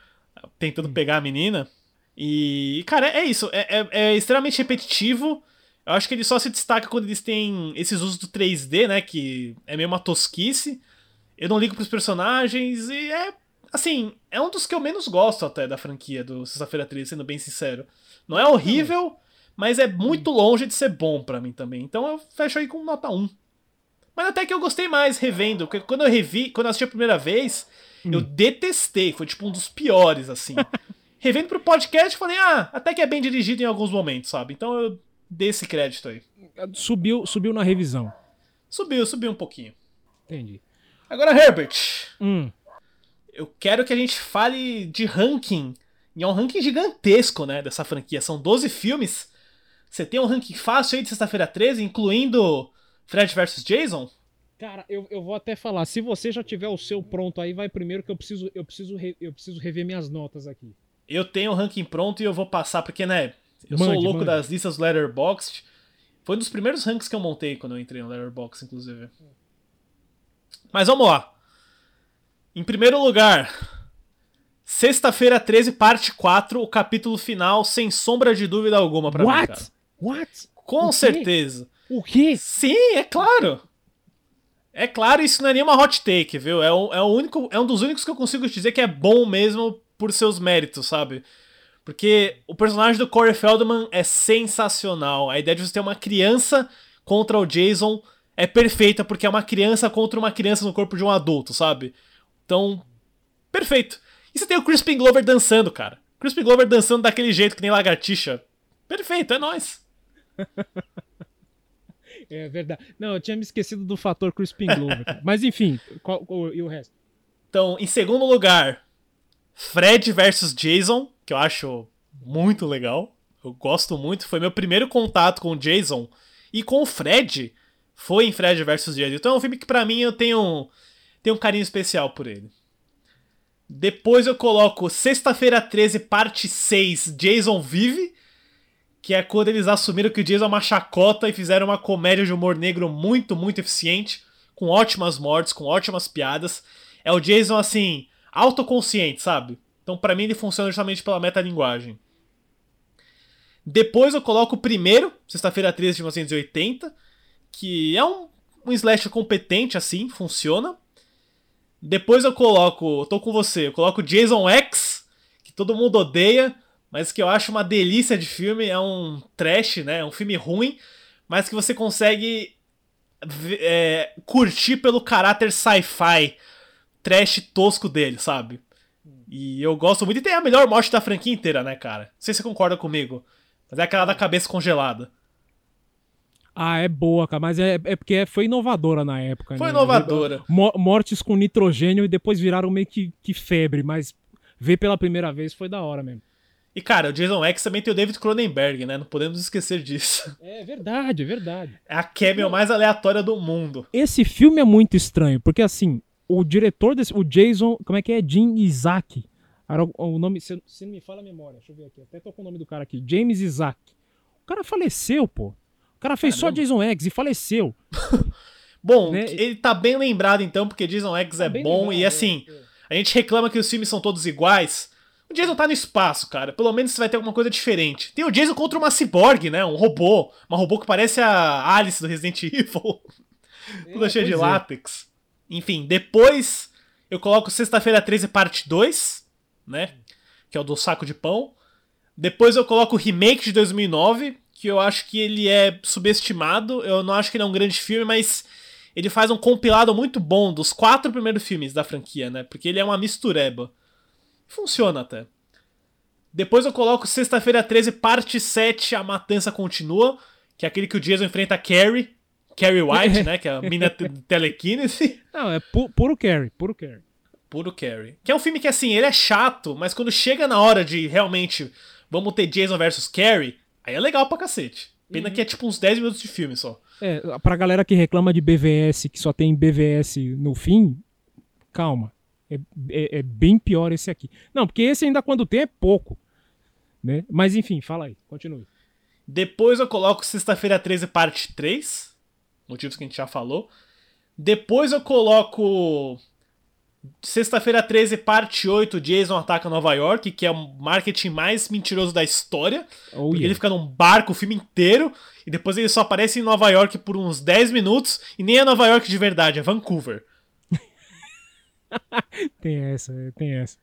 Tentando pegar a menina. E, cara, é isso. É, é, é, extremamente repetitivo. Eu acho que ele só se destaca quando eles têm esses usos do 3D, né? Que é meio uma tosquice. Eu não ligo pros personagens e é. Assim, é um dos que eu menos gosto até da franquia do Sexta-feira 13, sendo bem sincero. Não é horrível, mas é muito longe de ser bom para mim também. Então eu fecho aí com nota 1. Mas até que eu gostei mais revendo, porque quando eu revi, quando eu assisti a primeira vez, hum. eu detestei, foi tipo um dos piores, assim. revendo pro podcast, falei, ah, até que é bem dirigido em alguns momentos, sabe? Então eu dei esse crédito aí. Subiu, subiu na revisão. Subiu, subiu um pouquinho. Entendi. Agora, Herbert. Hum. Eu quero que a gente fale de ranking. E é um ranking gigantesco, né, dessa franquia. São 12 filmes. Você tem um ranking fácil aí de sexta-feira 13, incluindo Fred vs Jason? Cara, eu, eu vou até falar. Se você já tiver o seu pronto aí, vai primeiro que eu preciso eu preciso re, eu preciso rever minhas notas aqui. Eu tenho o ranking pronto e eu vou passar porque né, eu mande, sou o louco mande. das listas Letterboxd. Foi um dos primeiros rankings que eu montei quando eu entrei no Letterboxd, inclusive. Mas vamos lá. Em primeiro lugar, Sexta-feira 13, parte 4, o capítulo final, sem sombra de dúvida alguma What? mim, cara. What? Com o certeza. O quê? Sim, é claro. É claro, isso não é nenhuma hot take, viu? É um, é, o único, é um dos únicos que eu consigo dizer que é bom mesmo por seus méritos, sabe? Porque o personagem do Corey Feldman é sensacional. A ideia de você ter uma criança contra o Jason é perfeita, porque é uma criança contra uma criança no corpo de um adulto, sabe? Então, perfeito. E você tem o Crispin Glover dançando, cara. Crispin Glover dançando daquele jeito que nem lagartixa. Perfeito, é nóis. é verdade. Não, eu tinha me esquecido do fator Crispin Glover. Mas enfim, qual, qual, e o resto? Então, em segundo lugar, Fred versus Jason, que eu acho muito legal. Eu gosto muito. Foi meu primeiro contato com o Jason e com o Fred. Foi em Fred versus Jason. Então é um filme que para mim eu tenho, tenho um carinho especial por ele. Depois eu coloco Sexta-feira 13, parte 6, Jason Vive. Que é quando eles assumiram que o Jason é uma chacota e fizeram uma comédia de humor negro muito, muito eficiente. Com ótimas mortes, com ótimas piadas. É o Jason, assim, autoconsciente, sabe? Então, para mim, ele funciona justamente pela metalinguagem. Depois eu coloco o primeiro, Sexta-feira 13 de 1980, que é um, um slash competente, assim, funciona. Depois eu coloco, tô com você, eu coloco Jason X, que todo mundo odeia, mas que eu acho uma delícia de filme, é um trash, né? É um filme ruim, mas que você consegue é, curtir pelo caráter sci-fi, trash tosco dele, sabe? E eu gosto muito. E tem a melhor morte da franquia inteira, né, cara? Não sei se você concorda comigo. Mas é aquela da cabeça congelada. Ah, é boa, cara, mas é, é porque foi inovadora na época. Foi né? inovadora. Mortes com nitrogênio e depois viraram meio que, que febre, mas ver pela primeira vez foi da hora mesmo. E cara, o Jason X também tem o David Cronenberg, né? Não podemos esquecer disso. É verdade, é verdade. É a cameo mais aleatória do mundo. Esse filme é muito estranho, porque assim, o diretor desse. O Jason. Como é que é? Jim Isaac. Era o, o nome. Se, se não me fala a memória, deixa eu ver aqui. Até tô com o nome do cara aqui. James Isaac. O cara faleceu, pô cara fez Caramba. só Jason X e faleceu. bom, né? ele tá bem lembrado então, porque Jason X tá é bom lembrado, e assim, é, é. a gente reclama que os filmes são todos iguais. O Jason tá no espaço, cara. Pelo menos você vai ter alguma coisa diferente. Tem o Jason contra uma cyborg, né? Um robô. Uma robô que parece a Alice do Resident Evil. É, Toda cheia de é. látex. Enfim, depois eu coloco Sexta-feira 13, parte 2, né? Que é o do saco de pão. Depois eu coloco o remake de 2009, que eu acho que ele é subestimado. Eu não acho que ele é um grande filme, mas ele faz um compilado muito bom dos quatro primeiros filmes da franquia, né? Porque ele é uma mistureba. Funciona até. Depois eu coloco Sexta-feira 13, parte 7, A Matança Continua, que é aquele que o Jason enfrenta a Carrie. Carrie White, né? Que é a mina telekinese. Não, é pu puro Carrie, puro Carrie. Puro Carrie. Que é um filme que, assim, ele é chato, mas quando chega na hora de realmente vamos ter Jason versus Carrie, Aí é legal pra cacete. Pena uhum. que é tipo uns 10 minutos de filme só. É, pra galera que reclama de BVS, que só tem BVS no fim, calma. É, é, é, bem pior esse aqui. Não, porque esse ainda quando tem é pouco. Né? Mas enfim, fala aí, continue. Depois eu coloco Sexta-feira 13, parte 3. Motivos que a gente já falou. Depois eu coloco Sexta-feira 13, parte 8, Jason ataca Nova York, que é o marketing mais mentiroso da história. Oh, yeah. ele fica num barco o filme inteiro, e depois ele só aparece em Nova York por uns 10 minutos, e nem é Nova York de verdade, é Vancouver. Tem essa, tem essa.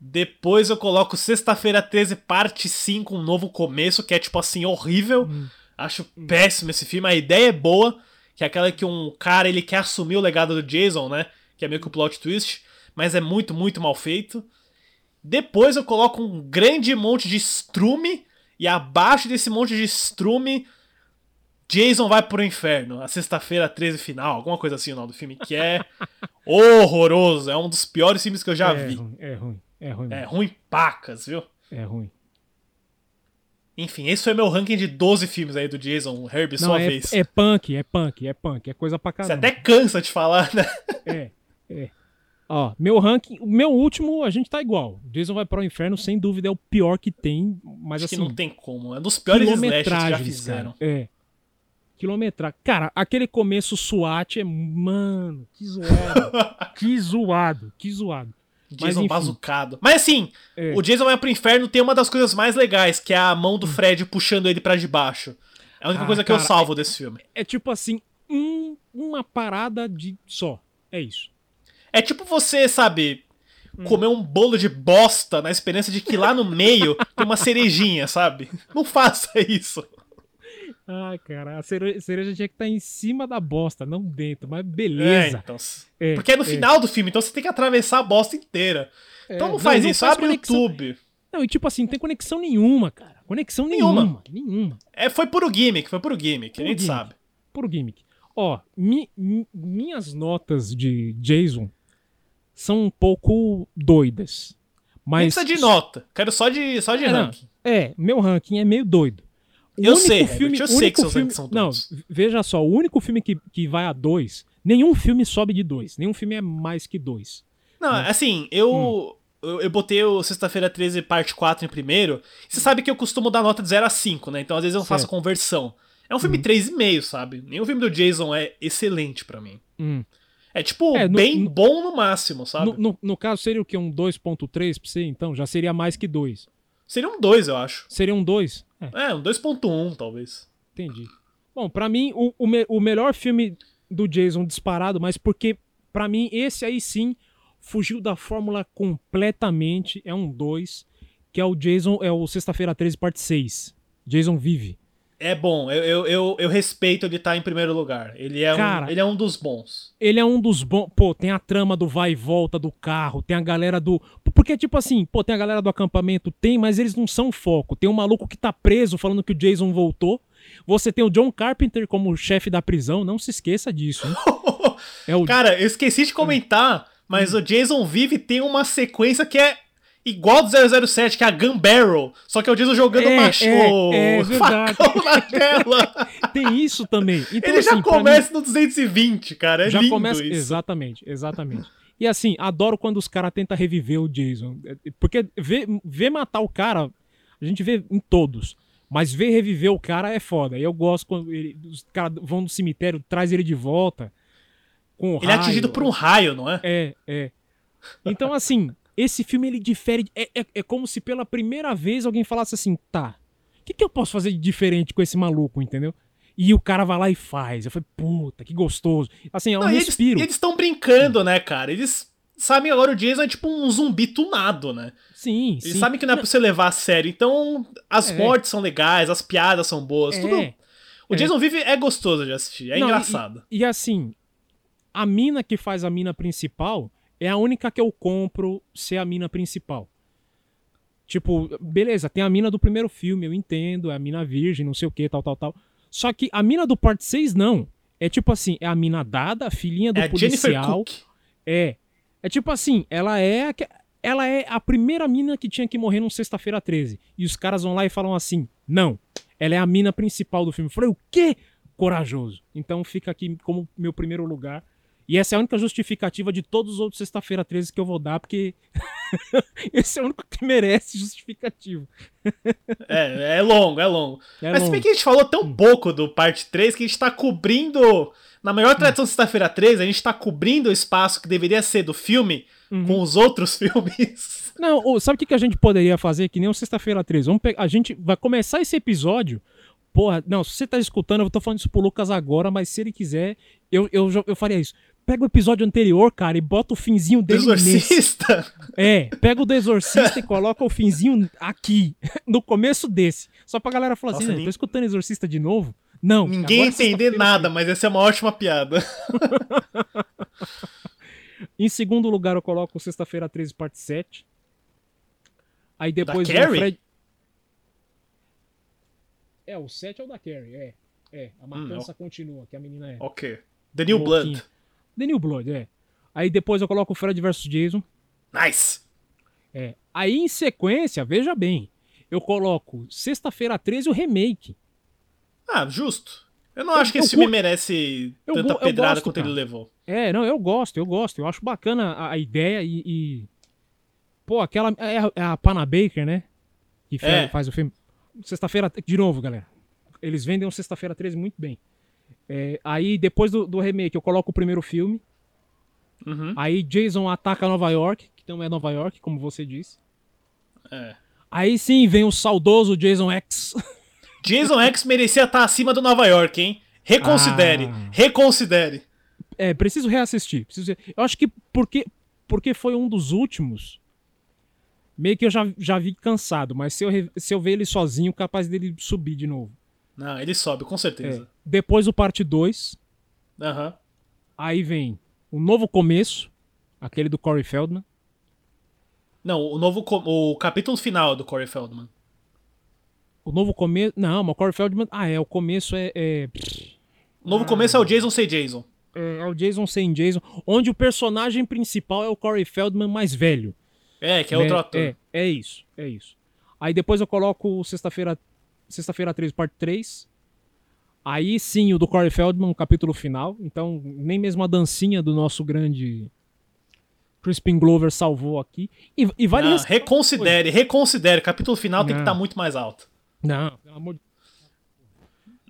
Depois eu coloco Sexta-feira 13, parte 5, um novo começo, que é tipo assim, horrível. Acho péssimo esse filme. A ideia é boa, que é aquela que um cara ele quer assumir o legado do Jason, né? Que é meio que o plot twist, mas é muito, muito mal feito. Depois eu coloco um grande monte de estrume, e abaixo desse monte de estrume, Jason vai pro inferno. A sexta-feira 13 final, alguma coisa assim o nome do filme, que é horroroso. É um dos piores filmes que eu já é vi. Ruim, é ruim, é ruim. É ruim pacas, viu? É ruim. Enfim, esse foi meu ranking de 12 filmes aí do Jason Herbie, Não, sua é, vez. é punk, é punk, é punk, é coisa pra Você caramba. até cansa de falar, né? É, é. Ó, meu ranking, o meu último, a gente tá igual. Jason vai para o inferno, sem dúvida, é o pior que tem, mas Acho assim, que não tem como. É um dos piores slashers que já fizeram. cara. É. Quilometragem. Cara, aquele começo SWAT é, mano, que zoado. que zoado, que zoado. Mas, Jason enfim. bazucado. Mas assim, É. o Jason vai pro inferno tem uma das coisas mais legais, que é a mão do Fred puxando ele pra debaixo. É a única Ah, coisa que eu cara, salvo desse filme. É tipo assim, um- uma parada de só. É isso. É tipo você, sabe, Hum. comer um bolo de bosta na esperança de que lá no meio tem uma cerejinha, sabe? Não faça isso. Ai, cara, a cere- cereja tinha que estar em cima da bosta, não dentro, mas É, beleza. então. É, Porque é no é. final do filme, então você tem que atravessar a bosta inteira. É, Então não não, faz não isso, faz abre o. YouTube. Não, e tipo assim, não tem conexão nenhuma, cara. Conexão Nenhuma. nenhuma. Nenhuma. É, foi puro gimmick, foi puro gimmick, a Puro gente gimmick. sabe. Puro gimmick. Ó, mi- mi- minhas notas de Jason são um pouco doidas. Nem Mas. precisa de nota, quero só de, só de É, não. ranking. É, meu ranking é meio doido. O Eu sei, filme, eu sei que seus filme, são Não, doidos. veja só, o único filme que, que vai a dois, nenhum filme sobe de dois. Nenhum filme é mais que dois. Não, assim, eu, eu, eu botei o Sexta-feira 13, parte 4 em primeiro. Você sabe que eu costumo dar nota de 0 a 5, né? Então às vezes eu faço Certo. conversão. É um filme 3,5, sabe? Nenhum filme do Jason é excelente pra mim. Hum. É tipo, É, no- bem no- bom no máximo, sabe? No, no- no caso, seria o quê? Um 2.3 pra você, então? Já seria mais que dois. Seria um 2, eu acho. Seria um 2? É, É, um 2.1, talvez. entendi. Bom, pra mim, o, o, me- o melhor filme do Jason disparado, mas porque, pra mim, esse aí sim fugiu da fórmula completamente. É um 2, que é o Jason, é o Sexta-feira 13, parte 6. Jason Vive. É bom, eu, eu, eu, eu respeito ele estar em primeiro lugar. Ele é, Cara, um, ele é um dos bons. Ele é um dos bons. Pô, tem a trama do vai e volta do carro, tem a galera do. Porque, tipo assim, pô, tem a galera do acampamento, tem, mas eles não são foco. Tem um maluco que tá preso falando que o Jason voltou. Você tem o John Carpenter como chefe da prisão, não se esqueça disso. É o. Cara, eu esqueci de comentar, mas o Jason Vive tem uma sequência que é igual do 007, que é a Gun Barrel. Só que é o Jason jogando É, macho, é, é facão na tela. Tem isso também. Então, Ele já assim, pra começa no 220, cara. É já lindo começa. isso. Exatamente, exatamente. E assim, adoro quando os caras tentam reviver o Jason. É, Porque ver, ver matar o cara, a gente vê em todos. Mas ver reviver o cara é foda. E eu gosto quando ele- os caras vão no cemitério, traz ele de volta. Com o Ele é raio. atingido por um raio, não é? É, é. Então, assim, esse filme ele difere. É, é, é como se pela primeira vez alguém falasse assim: tá, o que, que eu posso fazer de diferente com esse maluco, entendeu? E o cara vai lá e faz. Eu falei, puta, que gostoso. Assim, é um Não, e eles- respiro. e eles estão brincando, né, cara? Eles sabem agora o Jason é tipo um zumbi tunado, né? Sim, Eles sim. sabem que não é pra você levar a sério. Então, as É. mortes são legais, as piadas são boas, É, tudo. O é. Jason Vive é gostoso de assistir, é Não, e- engraçado. E, assim, a mina que faz a mina principal é a única que eu compro ser a mina principal. Tipo, beleza, tem a mina do primeiro filme, eu entendo, é a mina virgem, não sei o que, tal, tal, tal. Só que a mina do parte 6, não. É tipo assim, é a mina dada, a filhinha do É policial. É. É tipo assim, ela é a ela é a primeira mina que tinha que morrer num sexta-feira 13. E os caras vão lá e falam assim: "Não, ela é a mina principal do filme". Eu falei: "O quê?" Corajoso. Então fica aqui como meu primeiro lugar. E essa é a única justificativa de todos os outros sexta-feira 13 que eu vou dar, porque Esse é o único que merece justificativo. É, é longo, é longo. É Mas se longo. bem que a gente falou tão pouco do parte 3 que a gente tá cobrindo. Na maior tradição de sexta-feira 3, a gente tá cobrindo o espaço que deveria ser do filme Uhum. com os outros filmes. Não, sabe o que, que a gente poderia fazer? Que nem o Sexta-feira 13. Vamos pegar, a gente vai começar esse episódio. Porra, não, se você tá escutando, eu tô falando isso pro Lucas agora, mas se ele quiser, eu, eu, eu faria isso. Pega o episódio anterior, cara, e bota o finzinho Do dele nesse. Exorcista. É, pega o do Exorcista e coloca o finzinho aqui, no começo desse. Só pra galera falar Nossa, assim, "Né, nem- tô escutando Exorcista de novo? Não. Ninguém é entender nada, mas essa é uma ótima piada. Em segundo lugar, eu coloco Sexta-feira 13, parte 7. Aí depois Da Carrie? Fred. É, o 7 é o da Carrie, é. É, a matança continua, que a menina é. ok. The New. Blood. The New Blood, é. Aí depois eu coloco o Fred vs Jason. Nice. É. Aí em sequência, veja bem, eu coloco Sexta-feira 13 o remake. Ah, justo. Eu não Eu- acho que esse filme merece tanta pedrada gosto, quanto ele levou. É, não, eu gosto, eu gosto. Eu acho bacana a, a ideia e, e- Pô, aquela. É a, é a Pana Baker, né? Que É. faz o filme. Sexta-feira. De novo, galera. Eles vendem o Sexta-feira 13 muito bem. É, aí, depois do, do remake, eu coloco o primeiro filme. Uhum. Aí, Jason ataca Nova York, que não é Nova York, como você disse. É. Aí sim vem o saudoso Jason X. Jason X merecia estar acima do Nova York, hein? Reconsidere. Ah. Reconsidere. É, preciso reassistir. Preciso... Eu acho que porque, porque foi um dos últimos. Meio que eu já, já vi cansado, mas se eu, se eu ver ele sozinho, capaz dele subir de novo. Não, ele sobe, com É. Depois o parte 2. Aham. Aí vem o novo começo, aquele do Corey Feldman. Não, o novo o capítulo final do Corey Feldman. O novo começo. Não, mas o Corey Feldman. Ah, é. O começo é. É, O novo começo é o Jason sem Jason. é, é o Jason sem Jason. Onde o personagem principal é o Corey Feldman mais velho. É, que é outro né? ator. É, é isso, é isso. Aí depois eu coloco Sexta-feira Sexta-feira 3, parte 3. Aí sim, o do Corey Feldman, o capítulo final. Então, nem mesmo a dancinha do nosso grande Crispin Glover salvou aqui. E, e vale Não, reconsidere, reconsidere. O capítulo final tem que Não. estar muito mais alto. Não, pelo amor de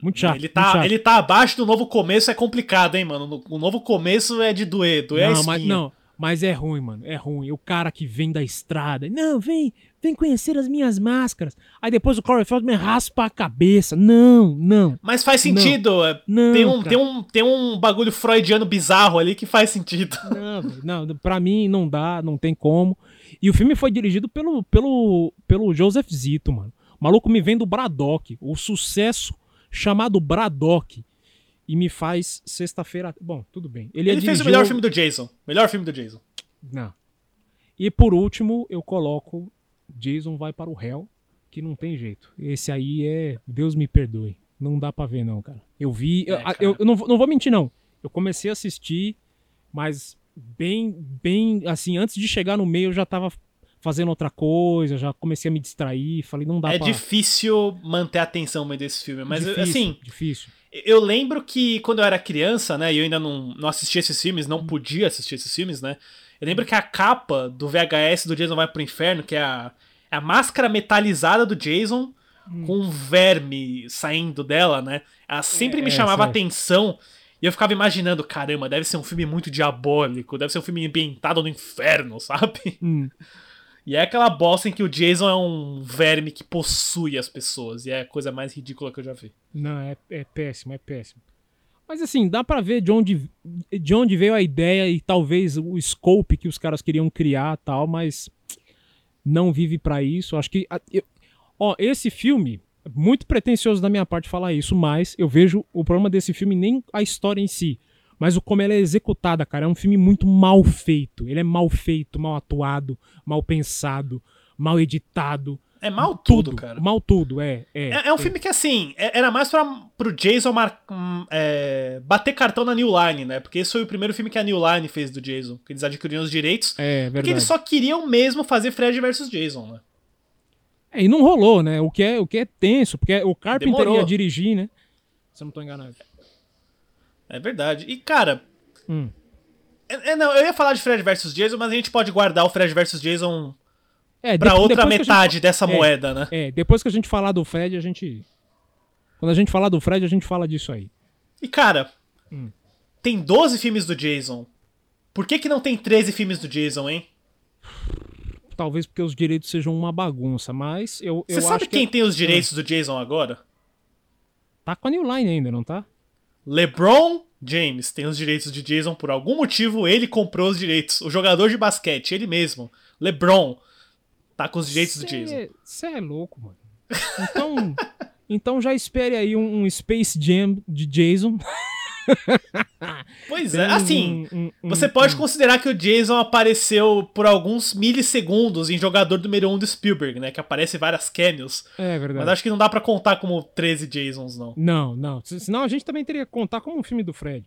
Muito chato. ele, muito tá, chato. ele tá abaixo do novo começo, é complicado, hein, mano? No- O novo começo é de doer, doer não, espinha. mas, não, mas é ruim, mano. É ruim. O cara que vem da estrada. Não, vem, vem conhecer as minhas máscaras. Aí depois o Corey Feldman raspa a cabeça. Não, não. Mas faz sentido. é, Não, tem, um, cara. tem, um, tem um bagulho freudiano bizarro ali que faz sentido. Não, não, pra mim não dá, não tem como. E o filme foi dirigido pelo, pelo, pelo Joseph Zito, mano. O maluco me vem do Braddock, o sucesso chamado Braddock. E me faz sexta-feira. Bom, tudo bem. Ele, Ele, é fez o melhor filme do Jason. Melhor filme do Jason. Não. E por último, eu coloco Jason vai para o réu, que não tem jeito. Esse aí é. Deus me perdoe. Não dá pra ver, não, cara. Eu vi. eu- É, cara. eu, eu não, não vou mentir, não. Eu comecei a assistir, mas bem, bem. Assim, antes de chegar no meio, eu já tava fazendo outra coisa, já comecei a me distrair. Falei, não dá é pra. difícil manter a atenção meio desse filme. Mas, difícil, assim, Difícil. eu lembro que quando eu era criança, né, e eu ainda não, não assistia esses filmes, não podia assistir esses filmes, né? Eu lembro que a capa do VHS do Jason Vai Pro Inferno, que é a, é a máscara metalizada do Jason com um verme saindo dela, né? Ela sempre me É, chamava essa é. atenção. E eu ficava imaginando, caramba, deve ser um filme muito diabólico, deve ser um filme ambientado no inferno, sabe? Hum. E é aquela bosta em que o Jason é um verme que possui as pessoas. E é a coisa mais ridícula que eu já vi. Não, é, é péssimo, é péssimo. Mas assim, dá pra ver de onde, de onde veio a ideia e talvez o scope que os caras queriam criar tal, mas não vive pra isso. Acho que. eu- ó, esse filme, muito pretencioso da minha parte falar isso, mas eu vejo o problema desse filme nem a história em si, mas o como ela é executada, cara. É um filme muito mal feito. Ele é mal feito, mal atuado, mal pensado, mal editado. É mal tudo, cara. Mal tudo, é. É, É, é um filme que, assim, é- era mais pra, pro Jason mar- hum, é, bater cartão na New Line, né? Porque esse foi o primeiro filme que a New Line fez do Jason. Que eles adquiriram os direitos. É, Porque verdade. eles só queriam mesmo fazer Fred vs Jason, né? É, e não rolou, né? O que é, o que é tenso, porque o Carpenter Demorou. ia dirigir, né? Se eu não tô enganado. É verdade. E, cara, Hum. É, é, não, eu ia falar de Fred vs Jason, mas a gente pode guardar o Fred vs Jason É, pra outra metade gente- dessa é, moeda, né? É, depois que a gente falar do Fred, a gente. Quando a gente falar do Fred, a gente fala disso aí. E cara, Hum. tem 12 filmes do Jason. Por que que não tem 13 filmes do Jason, hein? Talvez porque os direitos sejam uma bagunça, mas eu, eu Você sabe acho que quem é- tem os direitos do Jason agora? Tá com a New Line ainda, não tá? LeBron James tem os direitos de Jason por algum motivo, ele comprou os direitos. O jogador de basquete, ele mesmo, LeBron, tá com os direitos do Jason. Você é louco, mano. Então, então já espere aí um, um Space Jam de Jason. Pois é, assim, um- um- você um- pode considerar que o Jason apareceu por alguns milissegundos em Jogador número 1 do Spielberg, né? Que aparece várias cameos. É verdade. Mas acho que não dá pra contar como 13 Jasons, não. Não, não. Se- Senão a gente também teria que contar como um filme do Fred.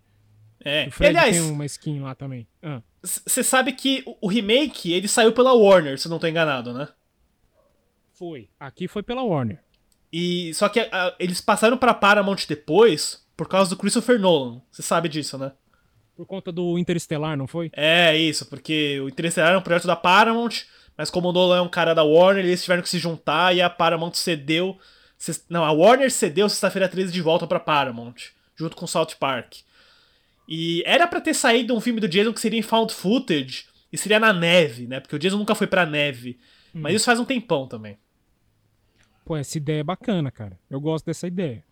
É. O Fred aliás, tem uma skin lá também. Ah. você sabe que o- remake, ele saiu pela Warner, se não tô enganado, né? Foi. Aqui foi pela Warner. E só que ah, eles passaram pra Paramount depois por causa do Christopher Nolan. Você sabe disso, né? Por conta do Interestelar, não foi? É isso, porque o Interestelar era um projeto da Paramount, mas como o Nolan é um cara da Warner, eles tiveram que se juntar e a Paramount cedeu. Não, a Warner cedeu sexta-feira 13 de volta pra Paramount, junto com South Park. E era pra ter saído um filme do Jason que seria em found footage e seria na neve, né? Porque o Jason nunca foi pra neve. Mas isso faz um tempão também. Pô, essa ideia é bacana, cara. Eu gosto dessa ideia.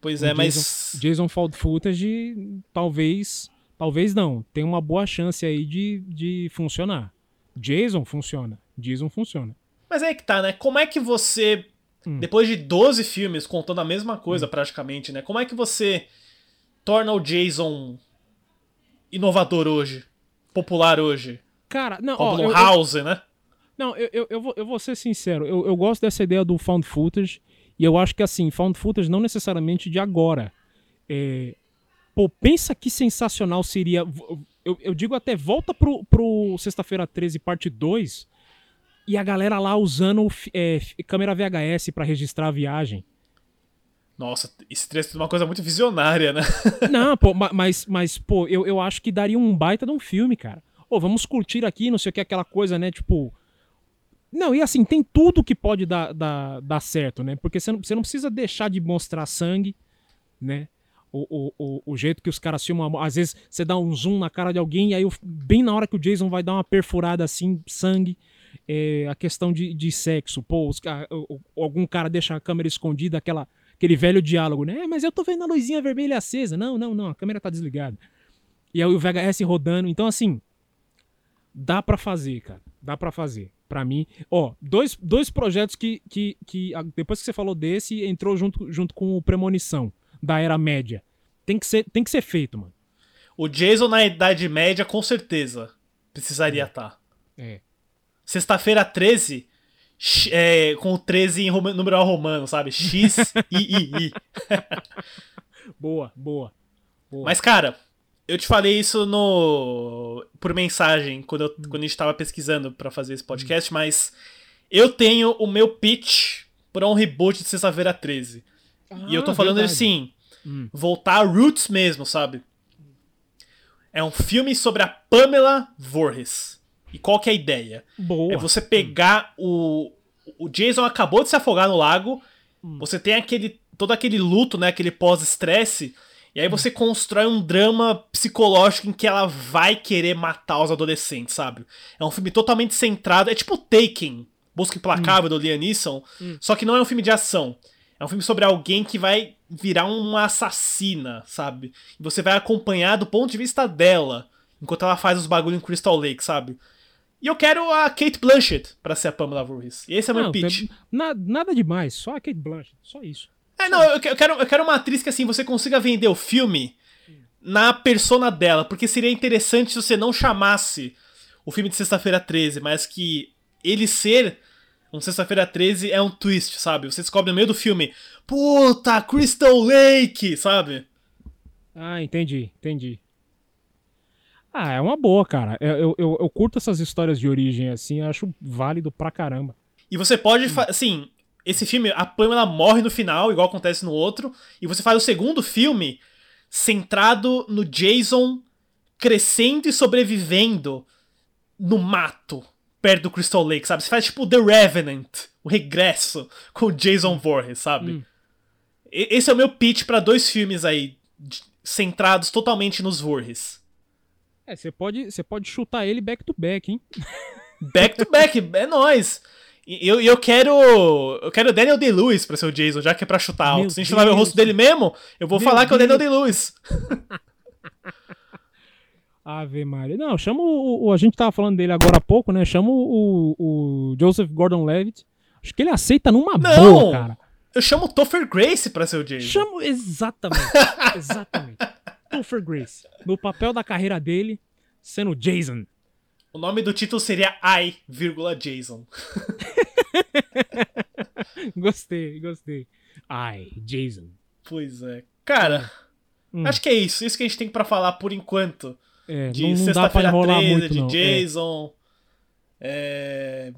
Pois O é, mas. Jason, Found Footage, talvez. Talvez não. Tem uma boa chance aí de, de funcionar. Jason funciona. Jason funciona. Mas aí que tá, né? Como é que você, Hum. depois de 12 filmes contando a mesma coisa praticamente, né? Como é que você torna o Jason inovador hoje? Popular hoje? Cara, não, ó, eu- eu- House, né? Não, eu, eu, eu, vou, eu vou ser sincero. Eu, eu gosto dessa ideia do found footage. E eu acho que, assim, found footage não necessariamente de agora. É, pô, pensa que sensacional seria. Eu, eu digo até, volta pro, pro Sexta-feira 13, parte 2. E a galera lá usando é, câmera VHS pra registrar a viagem. Nossa, esse trecho é uma coisa muito visionária, né? Não, pô, ma- mas, mas pô, eu, eu acho que daria um baita de um filme, cara. Ô, vamos curtir aqui, não sei o que, aquela coisa, né? Tipo. Não, e assim, tem tudo que pode dar, dar, dar certo, né? Porque você não, você não precisa deixar de mostrar sangue, né? O, o, o, jeito que os caras filmam. Às vezes você dá um zoom na cara de alguém e aí, bem na hora que o Jason vai dar uma perfurada assim, sangue. É, a questão de, de sexo. Pô, os o- algum cara deixa a câmera escondida, aquela, aquele velho diálogo, né? "É, Mas eu tô vendo a luzinha vermelha acesa. Não, não, não, a câmera tá desligada. E aí o VHS rodando. Então, assim, dá pra fazer, cara. Dá pra fazer. Pra mim, ó, dois, dois projetos que, que, que a- depois que você falou desse, entrou junto, junto com o Premonição, da Era Média. Tem que ser, tem que ser feito, mano. O Jason na Idade Média, com certeza, precisaria estar. É. Sexta-feira 13, x- é, com o 13 em roma- numeral romano, sabe? X, I, I, I. Boa, boa. boa. Mas, cara, eu te falei isso no por mensagem quando, eu, quando a gente tava pesquisando pra fazer esse podcast, mas eu tenho o meu pitch pra um reboot de Sexta-feira 13. e eu tô Ah, falando verdade. assim, Hum. voltar a roots mesmo, sabe? É um filme sobre a Pamela Voorhees. E qual que é a ideia? Boa. É você pegar o. O Jason acabou de se afogar no lago. Você tem aquele. todo aquele luto, né? Aquele pós-estresse. E aí você constrói um drama psicológico em que ela vai querer matar os adolescentes, sabe? É um filme totalmente centrado. É tipo Taken, Busca Implacável do Liam Neeson. Só que não é um filme de ação. É um filme sobre alguém que vai virar uma assassina, sabe? E você vai acompanhar do ponto de vista dela, enquanto ela faz os bagulho em Crystal Lake, sabe? E eu quero a Kate Blanchett pra ser a Pamela Voorhees. E esse é meu Não, pitch. na- nada demais, só a Kate Blanchett, só isso. É, não, eu eu quero, eu quero uma atriz que assim você consiga vender o filme na persona dela, porque seria interessante se você não chamasse o filme de Sexta-feira 13, mas que ele ser um Sexta-feira 13 é um twist, sabe? Você descobre no meio do filme, puta, Crystal Lake, sabe? Ah, entendi, entendi. Ah, é uma boa, cara. Eu, eu, eu, curto essas histórias de origem assim, acho válido pra caramba. E você pode, assim, esse filme, a Pamela morre no final, igual acontece no outro, e você faz o segundo filme centrado no Jason crescendo e sobrevivendo no mato, perto do Crystal Lake, sabe? Você faz tipo The Revenant, o regresso, com o Jason Voorhees, sabe? Hum. Esse é o meu pitch pra dois filmes aí, centrados totalmente nos Voorhees. É, você pode, você pode chutar ele back to back, hein? Back to back, é nóis. E eu, eu quero. Eu quero o Daniel Day-Lewis pra ser o Jason, já que é pra chutar alto. Meu Se a gente ver o Deus. rosto dele mesmo, eu vou Meu falar que é o Daniel Deus. Day-Lewis. Ave Maria. Não, chama o, o- A gente tava falando dele agora há pouco, né? Chama o, o Joseph Gordon-Levitt. Acho que ele aceita numa Não! boa, cara. Eu chamo o Topher Grace pra ser o Jason. Chama. Exatamente. exatamente. Topher Grace. No papel da carreira dele, sendo Jason. O nome do título seria I, vírgula, Jason. gostei, gostei. Ai, Jason. Pois é. Cara, Hum. acho que é isso. Isso que a gente tem pra falar por enquanto. É, de sexta-feira enrolar 13, muito, de não. É. Jason. É,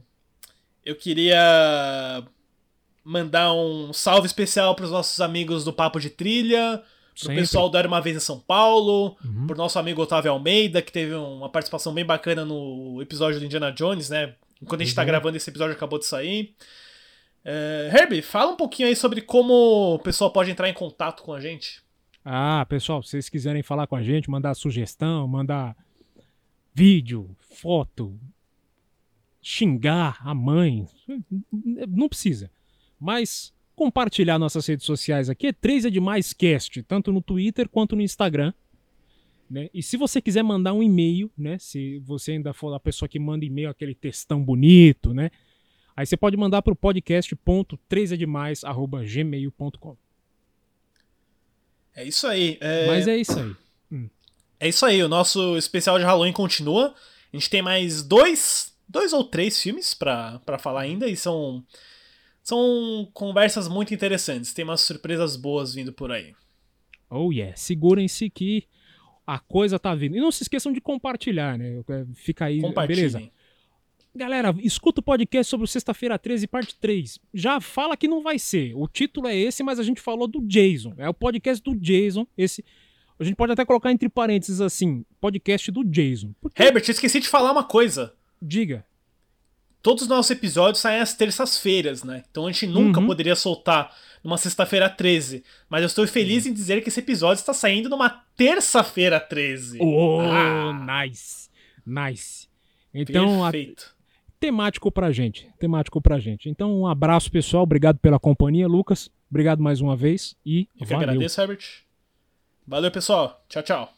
Eu queria mandar um salve especial pros nossos amigos do Papo de Trilha, pro Sempre. pessoal do Era Uma Vez em São Paulo, Uhum. pro nosso amigo Otávio Almeida, que teve uma participação bem bacana no episódio do Indiana Jones, né? Enquanto a gente tá Uhum. gravando esse episódio, acabou de sair. É, Herbie, fala um pouquinho aí sobre como o pessoal pode entrar em contato com a gente. Ah, pessoal, se vocês quiserem falar com a gente, mandar sugestão, mandar vídeo, foto, xingar a mãe, não precisa. Mas compartilhar nossas redes sociais aqui é 3 é demais cast, tanto no Twitter quanto no Instagram. Né? E se você quiser mandar um e-mail, né? Se você ainda for a pessoa que manda e-mail, aquele textão bonito, né? Aí você pode mandar para o podcast.3edemais.gmail.com. É isso aí. É... Mas é isso aí. É isso aí, o nosso especial de Halloween continua. A gente tem mais dois, dois ou três filmes pra, pra falar ainda e são, são conversas muito interessantes. Tem umas surpresas boas vindo por aí. Oh yeah, segurem-se que a coisa tá vindo. E não se esqueçam de compartilhar, né? É, Fica aí, Compartilhem. beleza? Galera, escuta o podcast sobre o Sexta-feira 13, parte 3. Já fala que não vai ser. O título é esse, mas a gente falou do Jason. É o podcast do Jason. Esse. A gente pode até colocar entre parênteses assim: podcast do Jason. Porque, Herbert, esqueci de falar uma coisa. diga. Todos os nossos episódios saem às terças-feiras, né? Então a gente nunca Uhum. poderia soltar numa sexta-feira 13. Mas eu estou feliz em dizer que esse episódio está saindo numa terça-feira 13. Oh, Ah, nice. Nice. Então, a- perfeito. Temático pra gente. Temático pra gente. Então, um abraço, pessoal. Obrigado pela companhia, Lucas. Obrigado mais uma vez e Eu que valeu. agradeço, Herbert. Valeu, pessoal. Tchau, tchau.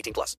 18 plus.